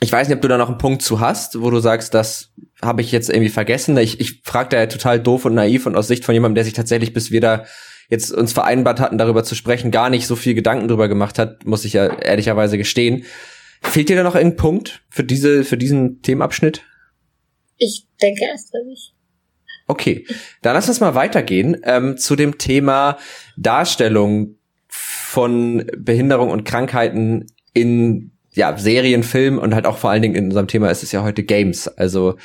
Ich weiß nicht, ob du da noch einen Punkt zu hast, wo du sagst, das habe ich jetzt irgendwie vergessen. Ich, ich frage da ja total doof und naiv und aus Sicht von jemandem, der sich tatsächlich, bis wir da jetzt uns vereinbart hatten, darüber zu sprechen, gar nicht so viel Gedanken drüber gemacht hat, muss ich ja ehrlicherweise gestehen. Fehlt dir da noch ein Punkt für diese, für diesen Themenabschnitt? Ich denke erst nicht. Okay, dann lass uns mal weitergehen ähm, zu dem Thema Darstellung von Behinderung und Krankheiten in ja, Serien, Film und halt auch vor allen Dingen in unserem Thema ist es ja heute Games. Also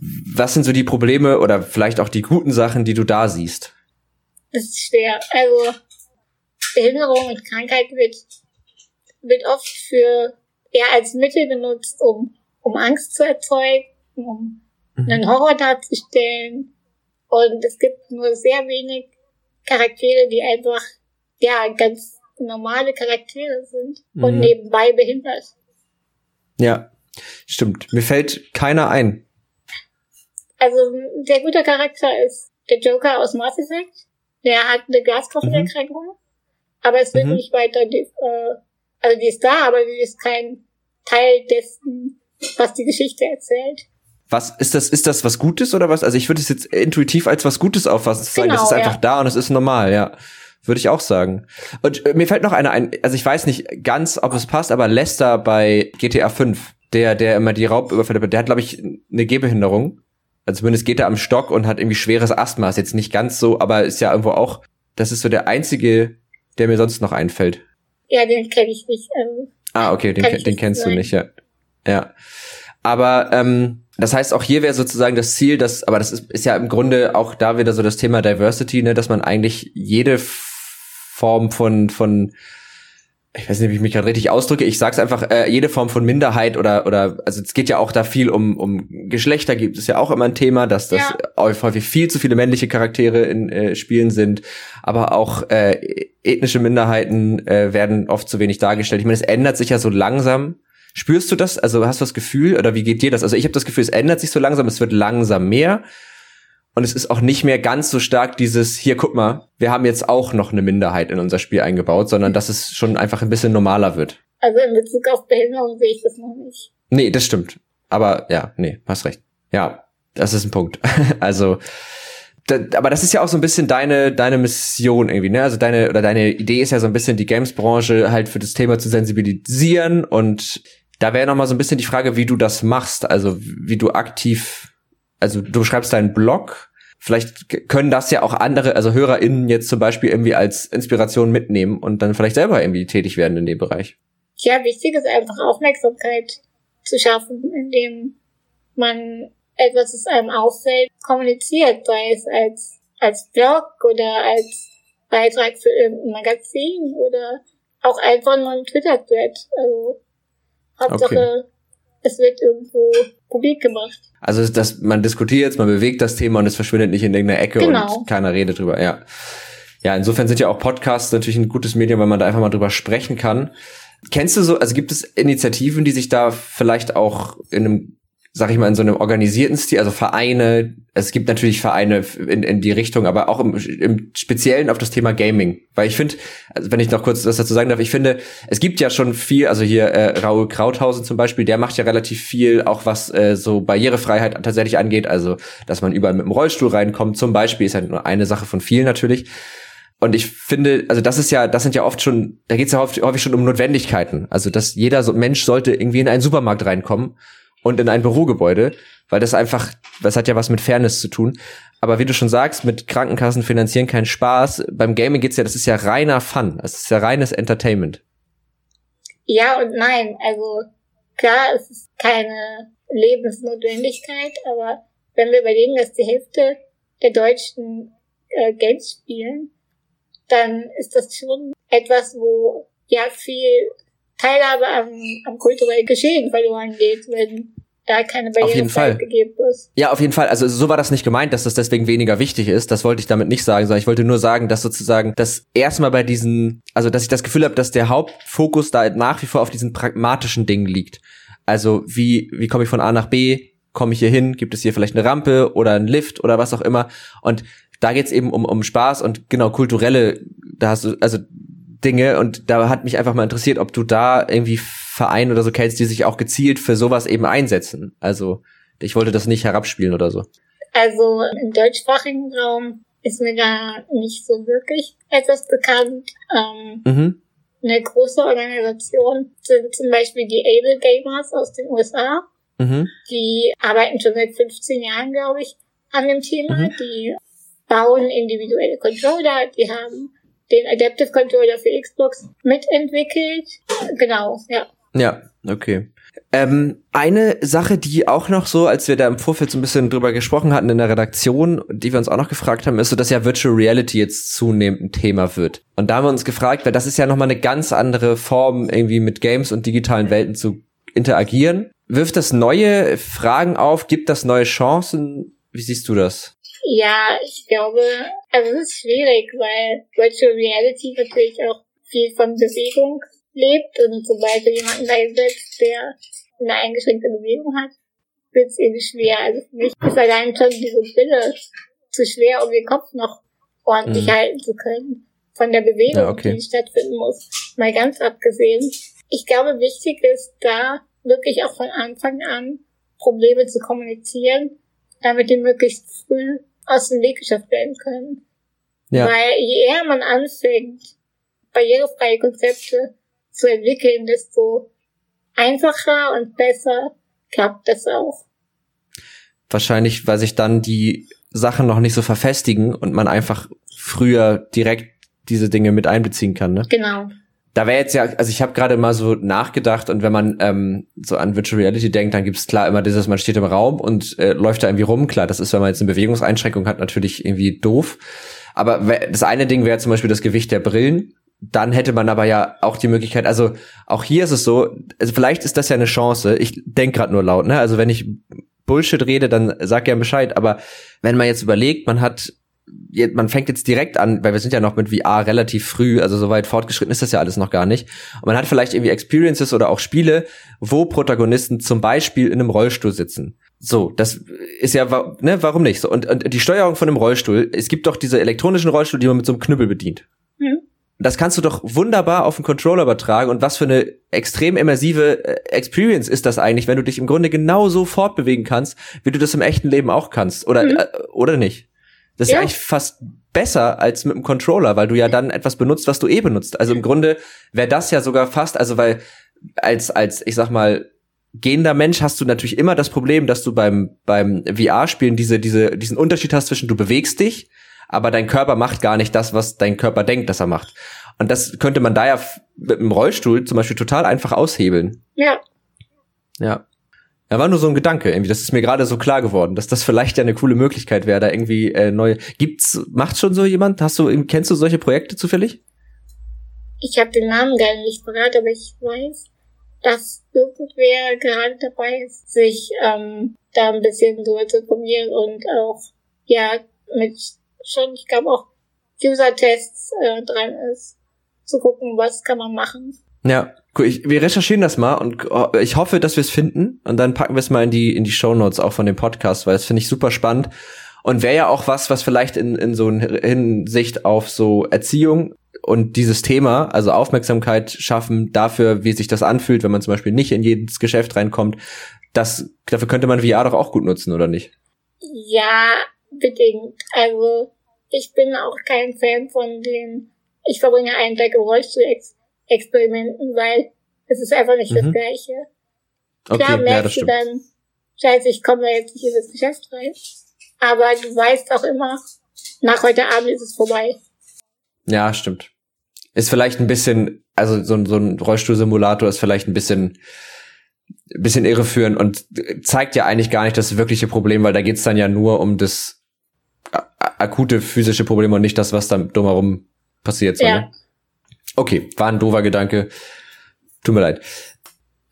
was sind so die Probleme oder vielleicht auch die guten Sachen, die du da siehst? Das ist schwer. Also Behinderung und Krankheit wird, wird oft für eher als Mittel benutzt, um, um Angst zu erzeugen, um mhm. einen Horror darzustellen. Und es gibt nur sehr wenig Charaktere, die einfach, ja, ganz normale Charaktere sind und mhm. nebenbei behindert. Ja, stimmt. Mir fällt keiner ein. Also, der gute Charakter ist der Joker aus Mass Effect. Der hat eine Glasknochenerkrankung. Mhm. Aber es wird mhm. nicht weiter, äh, also die ist da, aber die ist kein Teil dessen, was die Geschichte erzählt. Was ist das? Ist das was Gutes oder was? Also ich würde es jetzt intuitiv als was Gutes auffassen. Genau, sagen, das ist einfach ja. da und es ist normal, ja. Würde ich auch sagen. Und äh, mir fällt noch einer ein, also ich weiß nicht ganz, ob es passt, aber Lester bei GTA 5, der, der immer die Raubüberfälle, der hat, glaube ich, eine Gehbehinderung. Also zumindest geht er am Stock und hat irgendwie schweres Asthma. Ist jetzt nicht ganz so, aber ist ja irgendwo auch, das ist so der einzige, der mir sonst noch einfällt. Ja, den kenne ich nicht. Ähm, ah, okay, den, den kennst sein. du nicht, ja. Ja. Aber ähm, das heißt, auch hier wäre sozusagen das Ziel, dass, aber das ist, ist ja im Grunde auch da wieder so das Thema Diversity, ne, dass man eigentlich jede Form von, von ich weiß nicht, wie ich mich gerade richtig ausdrücke, ich sag's einfach, äh, jede Form von Minderheit oder, oder, also es geht ja auch da viel um, um Geschlechter, gibt es ja auch immer ein Thema, dass das ja. häufig viel zu viele männliche Charaktere in äh, Spielen sind, aber auch äh, ethnische Minderheiten äh, werden oft zu wenig dargestellt. Ich meine, es ändert sich ja so langsam, Spürst du das? Also hast du das Gefühl oder wie geht dir das? Also ich habe das Gefühl, es ändert sich so langsam, es wird langsam mehr. Und es ist auch nicht mehr ganz so stark dieses, hier, guck mal, wir haben jetzt auch noch eine Minderheit in unser Spiel eingebaut, sondern dass es schon einfach ein bisschen normaler wird. Also in Bezug auf Behinderung sehe ich das noch nicht. Nee, das stimmt. Aber ja, nee, hast recht. Ja, das ist ein Punkt. also, da, aber das ist ja auch so ein bisschen deine deine Mission irgendwie, ne? Also deine oder deine Idee ist ja so ein bisschen die Games-Branche halt für das Thema zu sensibilisieren und da wäre noch mal so ein bisschen die Frage, wie du das machst, also wie du aktiv, also du schreibst deinen Blog, vielleicht können das ja auch andere, also HörerInnen jetzt zum Beispiel irgendwie als Inspiration mitnehmen und dann vielleicht selber irgendwie tätig werden in dem Bereich. Ja, wichtig ist einfach Aufmerksamkeit zu schaffen, indem man etwas, das einem auffällt, kommuniziert, sei es als, als Blog oder als Beitrag für irgendein Magazin oder auch einfach nur ein Twitter-Thread. Also Hauptsache, okay. es wird irgendwo publik gemacht. Also, dass man diskutiert, man bewegt das Thema und es verschwindet nicht in irgendeiner Ecke genau. und keiner redet drüber, ja. Ja, insofern sind ja auch Podcasts natürlich ein gutes Medium, weil man da einfach mal drüber sprechen kann. Kennst du so, also gibt es Initiativen, die sich da vielleicht auch in einem sag ich mal, in so einem organisierten Stil, also Vereine, es gibt natürlich Vereine in, in die Richtung, aber auch im, im Speziellen auf das Thema Gaming. Weil ich finde, also wenn ich noch kurz was dazu sagen darf, ich finde, es gibt ja schon viel, also hier äh, Raul Krauthausen zum Beispiel, der macht ja relativ viel, auch was äh, so Barrierefreiheit tatsächlich angeht, also dass man überall mit dem Rollstuhl reinkommt, zum Beispiel, ist halt nur eine Sache von vielen natürlich. Und ich finde, also das ist ja, das sind ja oft schon, da geht es ja häufig, häufig schon um Notwendigkeiten. Also dass jeder so Mensch sollte irgendwie in einen Supermarkt reinkommen und in ein Bürogebäude, weil das einfach, das hat ja was mit Fairness zu tun. Aber wie du schon sagst, mit Krankenkassen finanzieren keinen Spaß. Beim Gaming geht's ja, das ist ja reiner Fun. Das ist ja reines Entertainment. Ja und nein. Also klar, es ist keine Lebensnotwendigkeit, aber wenn wir überlegen, dass die Hälfte der Deutschen äh, Games spielen, dann ist das schon etwas, wo ja viel Teilhabe am, am kulturellen Geschehen verloren geht, wenn da keine Barriere gegeben ist. Ja, auf jeden Fall. Also so war das nicht gemeint, dass das deswegen weniger wichtig ist. Das wollte ich damit nicht sagen, sondern ich wollte nur sagen, dass sozusagen das erstmal bei diesen, also dass ich das Gefühl habe, dass der Hauptfokus da nach wie vor auf diesen pragmatischen Dingen liegt. Also wie, wie komme ich von A nach B? Komme ich hier hin? Gibt es hier vielleicht eine Rampe oder einen Lift oder was auch immer? Und da geht's eben um, um Spaß und genau kulturelle, da hast du, also Dinge und da hat mich einfach mal interessiert, ob du da irgendwie Vereine oder so kennst, die sich auch gezielt für sowas eben einsetzen. Also ich wollte das nicht herabspielen oder so. Also im deutschsprachigen Raum ist mir da nicht so wirklich etwas bekannt. Ähm, mhm. Eine große Organisation sind zum Beispiel die Able Gamers aus den USA. Mhm. Die arbeiten schon seit 15 Jahren, glaube ich, an dem Thema. Mhm. Die bauen individuelle Controller, die haben den Adaptive Controller für Xbox mitentwickelt. Genau, ja. Ja, okay. Ähm, eine Sache, die auch noch so, als wir da im Vorfeld so ein bisschen drüber gesprochen hatten in der Redaktion, die wir uns auch noch gefragt haben, ist so, dass ja Virtual Reality jetzt zunehmend ein Thema wird. Und da haben wir uns gefragt, weil das ist ja nochmal eine ganz andere Form, irgendwie mit Games und digitalen Welten zu interagieren. wirft das neue Fragen auf? Gibt das neue Chancen? Wie siehst du das? Ja, ich glaube, also es ist schwierig, weil Virtual Reality natürlich auch viel von Bewegung lebt und sobald du jemanden einsetzt, der eine eingeschränkte Bewegung hat, wird es eben schwer. Also für mich ist allein schon diese Brille zu schwer, um den Kopf noch ordentlich mhm. halten zu können. Von der Bewegung, ja, okay. die stattfinden muss. Mal ganz abgesehen. Ich glaube, wichtig ist da wirklich auch von Anfang an Probleme zu kommunizieren, damit die möglichst früh aus dem Weg geschafft werden können. Ja. Weil je eher man anfängt, barrierefreie Konzepte zu entwickeln, desto einfacher und besser klappt das auch. Wahrscheinlich, weil sich dann die Sachen noch nicht so verfestigen und man einfach früher direkt diese Dinge mit einbeziehen kann, ne? Genau. Da wäre jetzt ja, also ich habe gerade mal so nachgedacht und wenn man ähm, so an Virtual Reality denkt, dann gibt's klar immer dieses, man steht im Raum und äh, läuft da irgendwie rum. Klar, das ist, wenn man jetzt eine Bewegungseinschränkung hat, natürlich irgendwie doof. Aber das eine Ding wäre zum Beispiel das Gewicht der Brillen. Dann hätte man aber ja auch die Möglichkeit, also auch hier ist es so, also vielleicht ist das ja eine Chance. Ich denk gerade nur laut, ne? Also wenn ich Bullshit rede, dann sag gern Bescheid. Aber wenn man jetzt überlegt, man hat man fängt jetzt direkt an, weil wir sind ja noch mit VR relativ früh, also so weit fortgeschritten ist das ja alles noch gar nicht. Und man hat vielleicht irgendwie Experiences oder auch Spiele, wo Protagonisten zum Beispiel in einem Rollstuhl sitzen. So, das ist ja, ne, warum nicht? So, und, und die Steuerung von einem Rollstuhl, es gibt doch diese elektronischen Rollstuhl, die man mit so einem Knüppel bedient. Mhm. Das kannst du doch wunderbar auf den Controller übertragen und was für eine extrem immersive äh, Experience ist das eigentlich, wenn du dich im Grunde genauso fortbewegen kannst, wie du das im echten Leben auch kannst, oder, mhm. äh, oder nicht? Das ist ja. eigentlich fast besser als mit dem Controller, weil du ja dann etwas benutzt, was du eh benutzt. Also im Grunde wäre das ja sogar fast, also weil als, als, ich sag mal, gehender Mensch hast du natürlich immer das Problem, dass du beim, beim VR-Spielen diese, diese, diesen Unterschied hast zwischen du bewegst dich, aber dein Körper macht gar nicht das, was dein Körper denkt, dass er macht. Und das könnte man da ja mit dem Rollstuhl zum Beispiel total einfach aushebeln. Ja. Ja. Ja, war nur so ein Gedanke irgendwie. Das ist mir gerade so klar geworden, dass das vielleicht ja eine coole Möglichkeit wäre, da irgendwie äh, neue. Gibt's, macht schon so jemand? Hast du, kennst du solche Projekte zufällig? Ich habe den Namen gar nicht parat, aber ich weiß, dass irgendwer gerade dabei ist, sich ähm, da ein bisschen so zu informieren und auch ja mit schon, ich glaube auch User-Tests äh, dran ist, zu gucken, was kann man machen. Ja, cool. Ich, wir recherchieren das mal und oh, ich hoffe, dass wir es finden und dann packen wir es mal in die in die Show Notes auch von dem Podcast, weil das finde ich super spannend und wäre ja auch was, was vielleicht in in so Hinsicht auf so Erziehung und dieses Thema, also Aufmerksamkeit schaffen dafür, wie sich das anfühlt, wenn man zum Beispiel nicht in jedes Geschäft reinkommt, das dafür könnte man VR doch auch gut nutzen, oder nicht? Ja, bedingt. Also ich bin auch kein Fan von den, ich verbringe einen Tag im Rollstuhl Experimenten, weil es ist einfach nicht mhm. das Gleiche. Okay, Klar merkst ja, du dann, scheiße, ich komme da jetzt nicht in das Geschäft rein. Aber du weißt auch immer, nach heute Abend ist es vorbei. Ja, stimmt. Ist vielleicht ein bisschen, also so, so ein Rollstuhlsimulator ist vielleicht ein bisschen, bisschen irreführend und zeigt ja eigentlich gar nicht das wirkliche Problem, weil da geht's dann ja nur um das akute physische Problem und nicht das, was dann drumherum passiert. So, ja. Ne? Okay, war ein doofer Gedanke. Tut mir leid.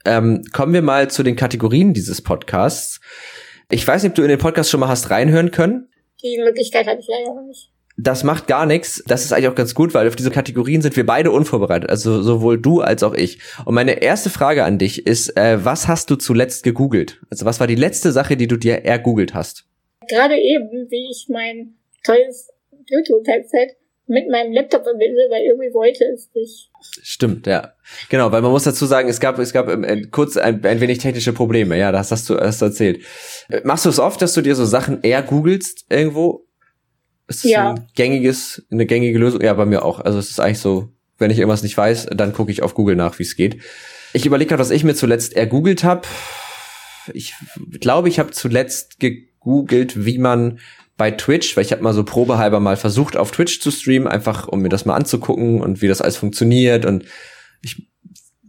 Ähm, kommen wir mal zu den Kategorien dieses Podcasts. Ich weiß nicht, ob du in den Podcast schon mal hast reinhören können. Die Möglichkeit hatte ich leider noch nicht. Das macht gar nichts. Das ist eigentlich auch ganz gut, weil auf diese Kategorien sind wir beide unvorbereitet. Also sowohl du als auch ich. Und meine erste Frage an dich ist, äh, was hast du zuletzt gegoogelt? Also was war die letzte Sache, die du dir ergoogelt hast? Gerade eben, wie ich mein tolles Bluetooth-Headset mit meinem Laptop verbinde, weil irgendwie wollte es nicht. Stimmt, ja. Genau, weil man muss dazu sagen, es gab, es gab äh, kurz ein, ein wenig technische Probleme. Ja, das hast du, du erzählt. Äh, machst du es oft, dass du dir so Sachen eher googelst irgendwo? Ist das ja. ein gängiges, eine gängige Lösung? Ja, bei mir auch. Also es ist eigentlich so, wenn ich irgendwas nicht weiß, dann gucke ich auf Google nach, wie es geht. Ich überlege gerade, was ich mir zuletzt ergoogelt habe. Ich glaube, ich habe zuletzt gegoogelt, wie man bei Twitch, weil ich habe mal so probehalber mal versucht, auf Twitch zu streamen, einfach um mir das mal anzugucken und wie das alles funktioniert. Und ich,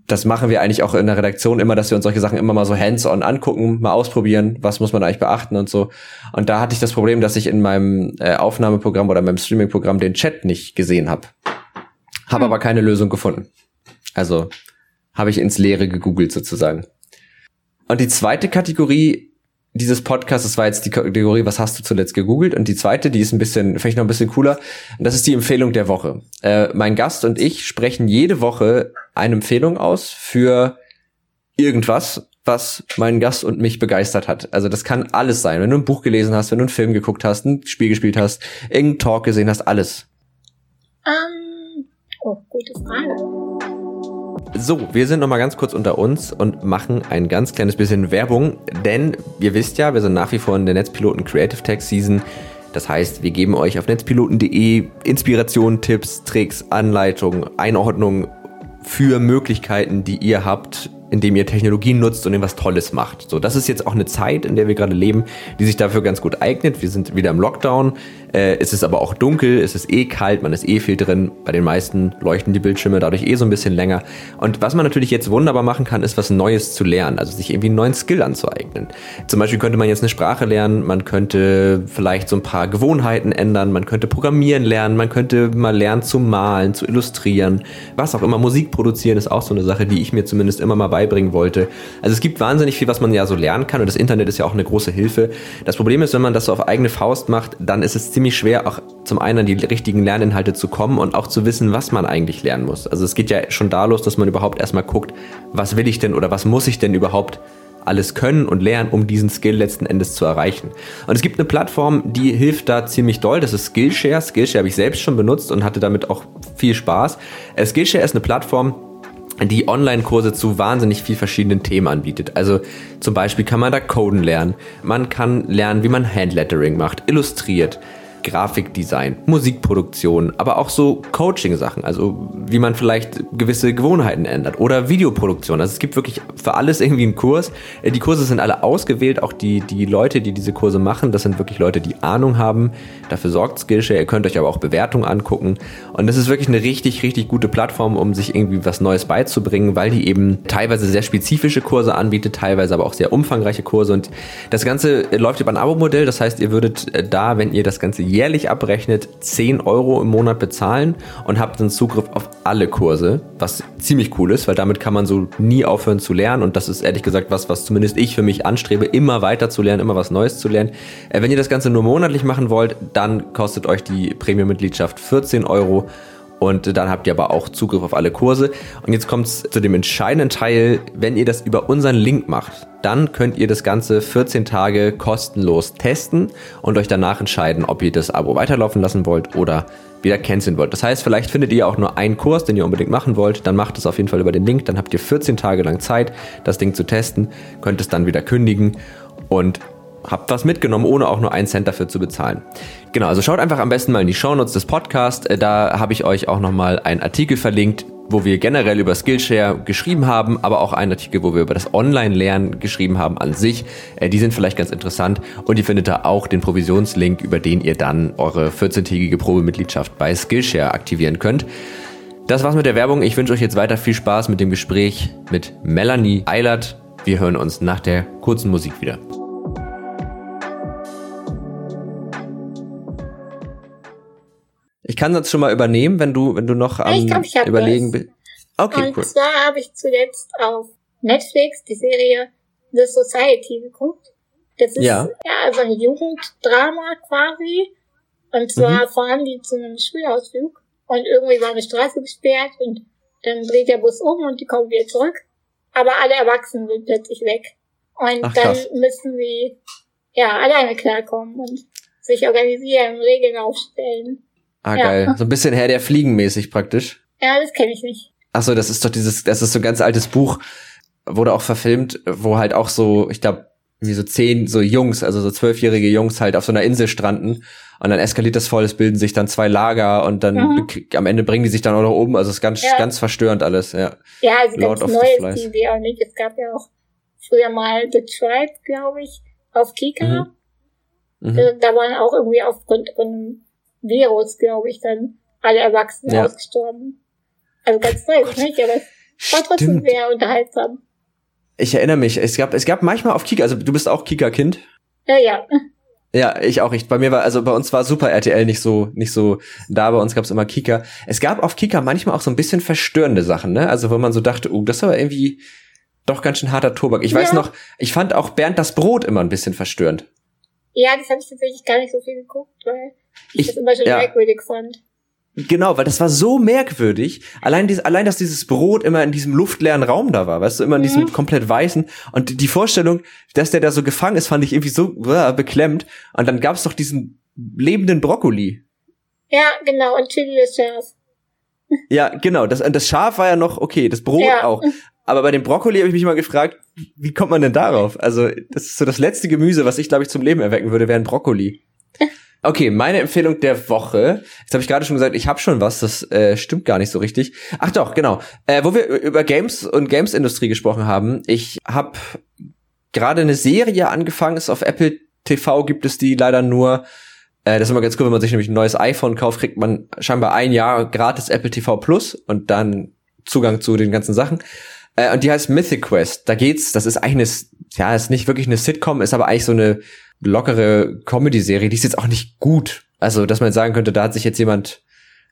das machen wir eigentlich auch in der Redaktion immer, dass wir uns solche Sachen immer mal so hands-on angucken, mal ausprobieren, was muss man eigentlich beachten und so. Und da hatte ich das Problem, dass ich in meinem äh, Aufnahmeprogramm oder meinem Streaming-Programm den Chat nicht gesehen habe. Habe hm. aber keine Lösung gefunden. Also habe ich ins Leere gegoogelt sozusagen. Und die zweite Kategorie dieses Podcasts, das war jetzt die Kategorie, was hast du zuletzt gegoogelt? Und die zweite, die ist ein bisschen, vielleicht noch ein bisschen cooler, und das ist die Empfehlung der Woche. Äh, mein Gast und ich sprechen jede Woche eine Empfehlung aus für irgendwas, was meinen Gast und mich begeistert hat. Also das kann alles sein. Wenn du ein Buch gelesen hast, wenn du einen Film geguckt hast, ein Spiel gespielt hast, irgendeinen Talk gesehen hast, alles. Um, ähm, oh, gute Frage. So, wir sind noch mal ganz kurz unter uns und machen ein ganz kleines bisschen Werbung, denn ihr wisst ja, wir sind nach wie vor in der Netzpiloten Creative Tech Season. Das heißt, wir geben euch auf netzpiloten.de Inspiration, Tipps, Tricks, Anleitungen, Einordnungen für Möglichkeiten, die ihr habt, indem ihr Technologien nutzt und irgendwas Tolles macht. So, das ist jetzt auch eine Zeit, in der wir gerade leben, die sich dafür ganz gut eignet. Wir sind wieder im Lockdown. Äh, es ist aber auch dunkel, es ist eh kalt, man ist eh viel drin. Bei den meisten leuchten die Bildschirme dadurch eh so ein bisschen länger. Und was man natürlich jetzt wunderbar machen kann, ist was Neues zu lernen, also sich irgendwie einen neuen Skill anzueignen. Zum Beispiel könnte man jetzt eine Sprache lernen, man könnte vielleicht so ein paar Gewohnheiten ändern, man könnte programmieren lernen, man könnte mal lernen zu malen, zu illustrieren, was auch immer. Musik produzieren ist auch so eine Sache, die ich mir zumindest immer mal beibringen wollte. Also es gibt wahnsinnig viel, was man ja so lernen kann und das Internet ist ja auch eine große Hilfe. Das Problem ist, wenn man das so auf eigene Faust macht, dann ist es ziemlich schwer, auch zum einen an die richtigen Lerninhalte zu kommen und auch zu wissen, was man eigentlich lernen muss. Also es geht ja schon da los, dass man überhaupt erstmal guckt, was will ich denn oder was muss ich denn überhaupt alles können und lernen, um diesen Skill letzten Endes zu erreichen. Und es gibt eine Plattform, die hilft da ziemlich doll. Das ist Skillshare. Skillshare habe ich selbst schon benutzt und hatte damit auch viel Spaß. Äh, Skillshare ist eine Plattform, die Online-Kurse zu wahnsinnig viel verschiedenen Themen anbietet. Also zum Beispiel kann man da Coden lernen, man kann lernen, wie man Handlettering macht, illustriert, Grafikdesign, Musikproduktion, aber auch so Coaching-Sachen, also wie man vielleicht gewisse Gewohnheiten ändert oder Videoproduktion. Also es gibt wirklich für alles irgendwie einen Kurs. Äh, die Kurse sind alle ausgewählt, auch die, die Leute, die diese Kurse machen, das sind wirklich Leute, die Ahnung haben. Dafür sorgt Skillshare. Ihr könnt euch aber auch Bewertungen angucken. Und das ist wirklich eine richtig, richtig gute Plattform, um sich irgendwie was Neues beizubringen, weil die eben teilweise sehr spezifische Kurse anbietet, teilweise aber auch sehr umfangreiche Kurse. Und das Ganze läuft über ein Abo-Modell. Das heißt, ihr würdet äh, da, wenn ihr das Ganze jährlich abrechnet, 10 Euro im Monat bezahlen und habt dann Zugriff auf alle Kurse, was ziemlich cool ist, weil damit kann man so nie aufhören zu lernen und das ist ehrlich gesagt was, was zumindest ich für mich anstrebe, immer weiter zu lernen, immer was Neues zu lernen. Äh, wenn ihr das Ganze nur monatlich machen wollt, dann kostet euch die Premium-Mitgliedschaft 14 Euro und dann habt ihr aber auch Zugriff auf alle Kurse. Und jetzt kommt es zu dem entscheidenden Teil, wenn ihr das über unseren Link macht, dann könnt ihr das Ganze 14 Tage kostenlos testen und euch danach entscheiden, ob ihr das Abo weiterlaufen lassen wollt oder wieder canceln wollt. Das heißt, vielleicht findet ihr auch nur einen Kurs, den ihr unbedingt machen wollt, dann macht es auf jeden Fall über den Link, dann habt ihr 14 Tage lang Zeit, das Ding zu testen, könnt es dann wieder kündigen und habt was mitgenommen, ohne auch nur einen Cent dafür zu bezahlen. Genau, also schaut einfach am besten mal in die Shownotes des Podcasts. Äh, da habe ich euch auch nochmal einen Artikel verlinkt, wo wir generell über Skillshare geschrieben haben, aber auch einen Artikel, wo wir über das Online-Lernen geschrieben haben an sich. Äh, die sind vielleicht ganz interessant und ihr findet da auch den Provisionslink, über den ihr dann eure 14-tägige Probemitgliedschaft bei Skillshare aktivieren könnt. Das war's mit der Werbung. Ich wünsche euch jetzt weiter viel Spaß mit dem Gespräch mit Melanie Eilert. Wir hören uns nach der kurzen Musik wieder. Ich kann das schon mal übernehmen, wenn du, wenn du noch am ich glaub, ich überlegen bist. Okay, Und cool. zwar habe ich zuletzt auf Netflix die Serie The Society geguckt. Das ist ja, ja so ein Jugenddrama quasi. Und zwar mhm. fahren die zu einem Schulausflug und irgendwie war eine Straße gesperrt und dann dreht der Bus um und die kommen wieder zurück. Aber alle Erwachsenen sind plötzlich weg. Und Ach, dann müssen sie ja alleine klarkommen und sich organisieren, Regeln aufstellen. Ah, ja. geil. So ein bisschen Herr der Fliegen mäßig praktisch. Ja, das kenne ich nicht. Ach so, das ist doch dieses, das ist so ein ganz altes Buch, wurde auch verfilmt, wo halt auch so, ich glaube, wie so zehn so Jungs, also so zwölfjährige Jungs halt auf so einer Insel stranden und dann eskaliert das voll, es bilden sich dann zwei Lager und dann mhm. am Ende bringen die sich dann auch noch oben, also es ist ganz, ja. ganz verstörend alles, ja. Ja, also Lord ganz neu ist die Idee auch nicht. Es gab ja auch früher mal The Tribe, glaube ich, auf Kika. Mhm. Mhm. Da waren auch irgendwie aufgrund von Virus, glaube ich, dann alle Erwachsenen ja. ausgestorben. Also ganz neu, nicht, aber es war trotzdem sehr unterhaltsam. Ich erinnere mich, es gab, es gab manchmal auf Kika, also du bist auch Kika-Kind? Ja, ja. Ja, ich auch. Ich, bei mir war, also bei uns war Super RTL nicht so, nicht so da, bei uns gab es immer Kika. Es gab auf Kika manchmal auch so ein bisschen verstörende Sachen, ne? Also wo man so dachte, oh, das ist aber irgendwie, doch ganz schön harter Tobak. Ich ja. weiß noch, ich fand auch Bernd das Brot immer ein bisschen verstörend. Ja, das habe ich tatsächlich gar nicht so viel geguckt, weil ich, ich das immer schon ja. merkwürdig fand. Genau, weil das war so merkwürdig. Allein, dieses, allein, dass dieses Brot immer in diesem luftleeren Raum da war, weißt du, immer in diesem mhm. komplett weißen. Und die Vorstellung, dass der da so gefangen ist, fand ich irgendwie so uh, beklemmt. Und dann gab es doch diesen lebenden Brokkoli. Ja, genau, und Chili ist Schaf. Ja, genau. Das, das Schaf war ja noch okay, das Brot ja. auch. Aber bei dem Brokkoli habe ich mich mal gefragt, wie kommt man denn darauf? Also, das ist so das letzte Gemüse, was ich, glaube ich, zum Leben erwecken würde, wäre ein Brokkoli. Okay, meine Empfehlung der Woche. Jetzt habe ich gerade schon gesagt, ich habe schon was, das äh, stimmt gar nicht so richtig. Ach doch, genau. Äh, wo wir über Games und Games-Industrie gesprochen haben. Ich habe gerade eine Serie angefangen, ist auf Apple TV gibt es die leider nur. Äh, das ist immer ganz cool, wenn man sich nämlich ein neues iPhone kauft, kriegt man scheinbar ein Jahr gratis Apple TV Plus und dann Zugang zu den ganzen Sachen. Äh, und die heißt Mythic Quest. Da geht's, das ist eigentlich eine, ja, ist nicht wirklich eine Sitcom, ist aber eigentlich so eine lockere Comedy-Serie. Die ist jetzt auch nicht gut. Also, dass man sagen könnte, da hat sich jetzt jemand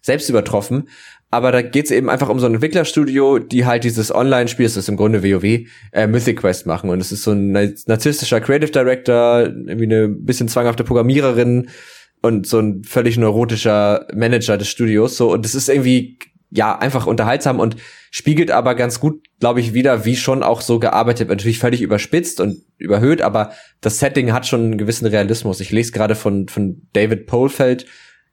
selbst übertroffen. Aber da geht's eben einfach um so ein Entwicklerstudio, die halt dieses Online-Spiel, das ist im Grunde WoW, äh, Mythic Quest machen. Und es ist so ein narzisstischer Creative Director, irgendwie eine bisschen zwanghafte Programmiererin und so ein völlig neurotischer Manager des Studios. So, und es ist irgendwie ja, einfach unterhaltsam und spiegelt aber ganz gut, glaube ich, wieder, wie schon auch so gearbeitet wird. Natürlich völlig überspitzt und überhöht, aber das Setting hat schon einen gewissen Realismus. Ich lese gerade von, von David Polfeld,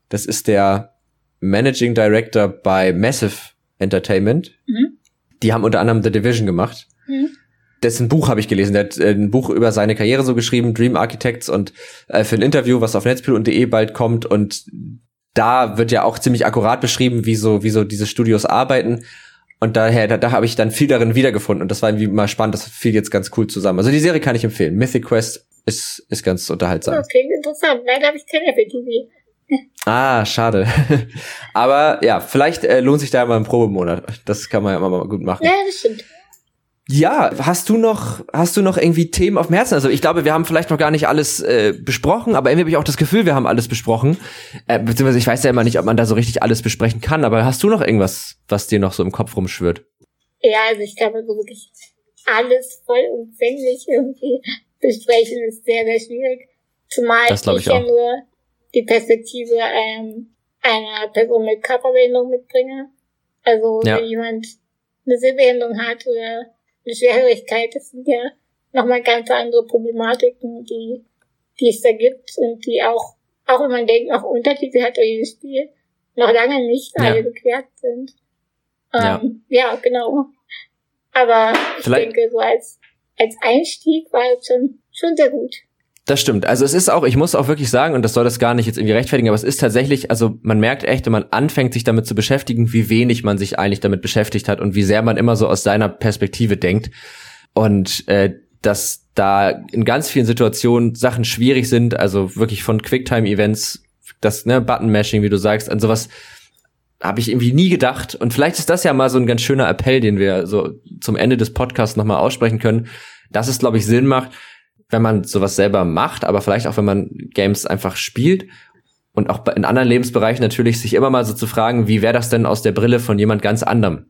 das ist der Managing Director bei Massive Entertainment. Mhm. Die haben unter anderem The Division gemacht. Mhm. Dessen Buch habe ich gelesen. Der hat äh, ein Buch über seine Karriere so geschrieben, Dream Architects und äh, für ein Interview, was auf netzpil.de bald kommt und da wird ja auch ziemlich akkurat beschrieben, wie so, wie so diese Studios arbeiten. Und daher, da, da habe ich dann viel darin wiedergefunden. Und das war irgendwie mal spannend. Das fiel jetzt ganz cool zusammen. Also die Serie kann ich empfehlen. Mythic Quest ist, ist ganz unterhaltsam. Okay, interessant. Leider habe ich kein Apple TV. Ah, schade. Aber ja, vielleicht äh, lohnt sich da mal ein Probemonat. Das kann man ja immer mal gut machen. Ja, das stimmt. Ja, hast du noch, hast du noch irgendwie Themen auf dem Herzen? Also ich glaube, wir haben vielleicht noch gar nicht alles äh, besprochen, aber irgendwie habe ich auch das Gefühl, wir haben alles besprochen. Äh, beziehungsweise ich weiß ja immer nicht, ob man da so richtig alles besprechen kann, aber hast du noch irgendwas, was dir noch so im Kopf rumschwirrt? Ja, also ich glaube, so wirklich alles vollumfänglich irgendwie besprechen ist sehr, sehr schwierig. Zumal das ich, ich ja nur die Perspektive ähm, einer Person mit Körperbehinderung mitbringe. Also ja. wenn jemand eine Sehbehinderung hat oder eine Schwierigkeit. Das sind ja nochmal ganz andere Problematiken, die, die es da gibt und die auch, auch wenn man denkt, auch Untertitel hat jedes Spiel, noch lange nicht ja. alle geklärt sind. Ähm, ja. ja, genau. Aber ich Vielleicht denke, so als, als Einstieg war es schon, schon sehr gut. Das stimmt. Also es ist auch, ich muss auch wirklich sagen, und das soll das gar nicht jetzt irgendwie rechtfertigen, aber es ist tatsächlich, also man merkt echt, wenn man anfängt, sich damit zu beschäftigen, wie wenig man sich eigentlich damit beschäftigt hat und wie sehr man immer so aus seiner Perspektive denkt. Und äh, dass da in ganz vielen Situationen Sachen schwierig sind, also wirklich von Quicktime-Events, das, ne, Button-Mashing, wie du sagst, an sowas habe ich irgendwie nie gedacht. Und vielleicht ist das ja mal so ein ganz schöner Appell, den wir so zum Ende des Podcasts nochmal aussprechen können, dass es, glaube ich, Sinn macht, wenn man sowas selber macht, aber vielleicht auch, wenn man Games einfach spielt und auch in anderen Lebensbereichen natürlich sich immer mal so zu fragen, wie wäre das denn aus der Brille von jemand ganz anderem,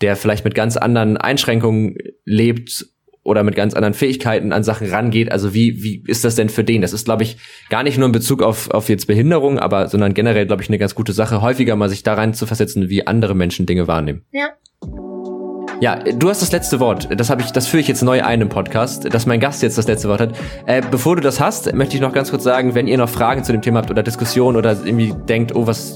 der vielleicht mit ganz anderen Einschränkungen lebt oder mit ganz anderen Fähigkeiten an Sachen rangeht. Also wie, wie ist das denn für den? Das ist, glaube ich, gar nicht nur in Bezug auf, auf jetzt Behinderung, aber sondern generell, glaube ich, eine ganz gute Sache, häufiger mal sich da rein zu versetzen, wie andere Menschen Dinge wahrnehmen. Ja. Ja, du hast das letzte Wort. Das habe ich, das führe ich jetzt neu ein im Podcast, dass mein Gast jetzt das letzte Wort hat. Äh, bevor du das hast, möchte ich noch ganz kurz sagen, wenn ihr noch Fragen zu dem Thema habt oder Diskussionen oder irgendwie denkt, oh, was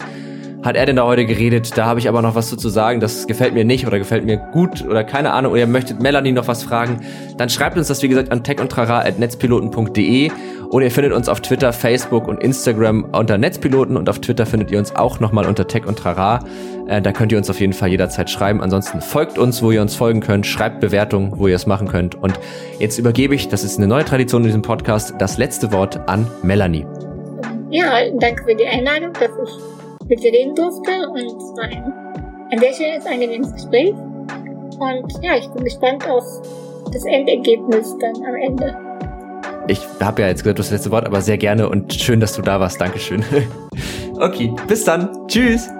hat er denn da heute geredet? Da habe ich aber noch was zu sagen, das gefällt mir nicht oder gefällt mir gut oder keine Ahnung, oder ihr möchtet Melanie noch was fragen, dann schreibt uns das, wie gesagt, an techundtrara.netzpiloten.de oder ihr findet uns auf Twitter, Facebook und Instagram unter Netzpiloten und auf Twitter findet ihr uns auch nochmal unter Tech und Trara. Äh, da könnt ihr uns auf jeden Fall jederzeit schreiben. Ansonsten folgt uns, wo ihr uns folgen könnt, schreibt Bewertungen, wo ihr es machen könnt. Und jetzt übergebe ich, das ist eine neue Tradition in diesem Podcast, das letzte Wort an Melanie. Ja, danke für die Einladung, dass ich mit dir reden durfte und es war ein, ein sehr schönes, angenehmes Gespräch. Und ja, ich bin gespannt auf das Endergebnis dann am Ende. Ich habe ja jetzt gesagt, du hast das letzte Wort, aber sehr gerne und schön, dass du da warst. Dankeschön. okay, bis dann. Tschüss.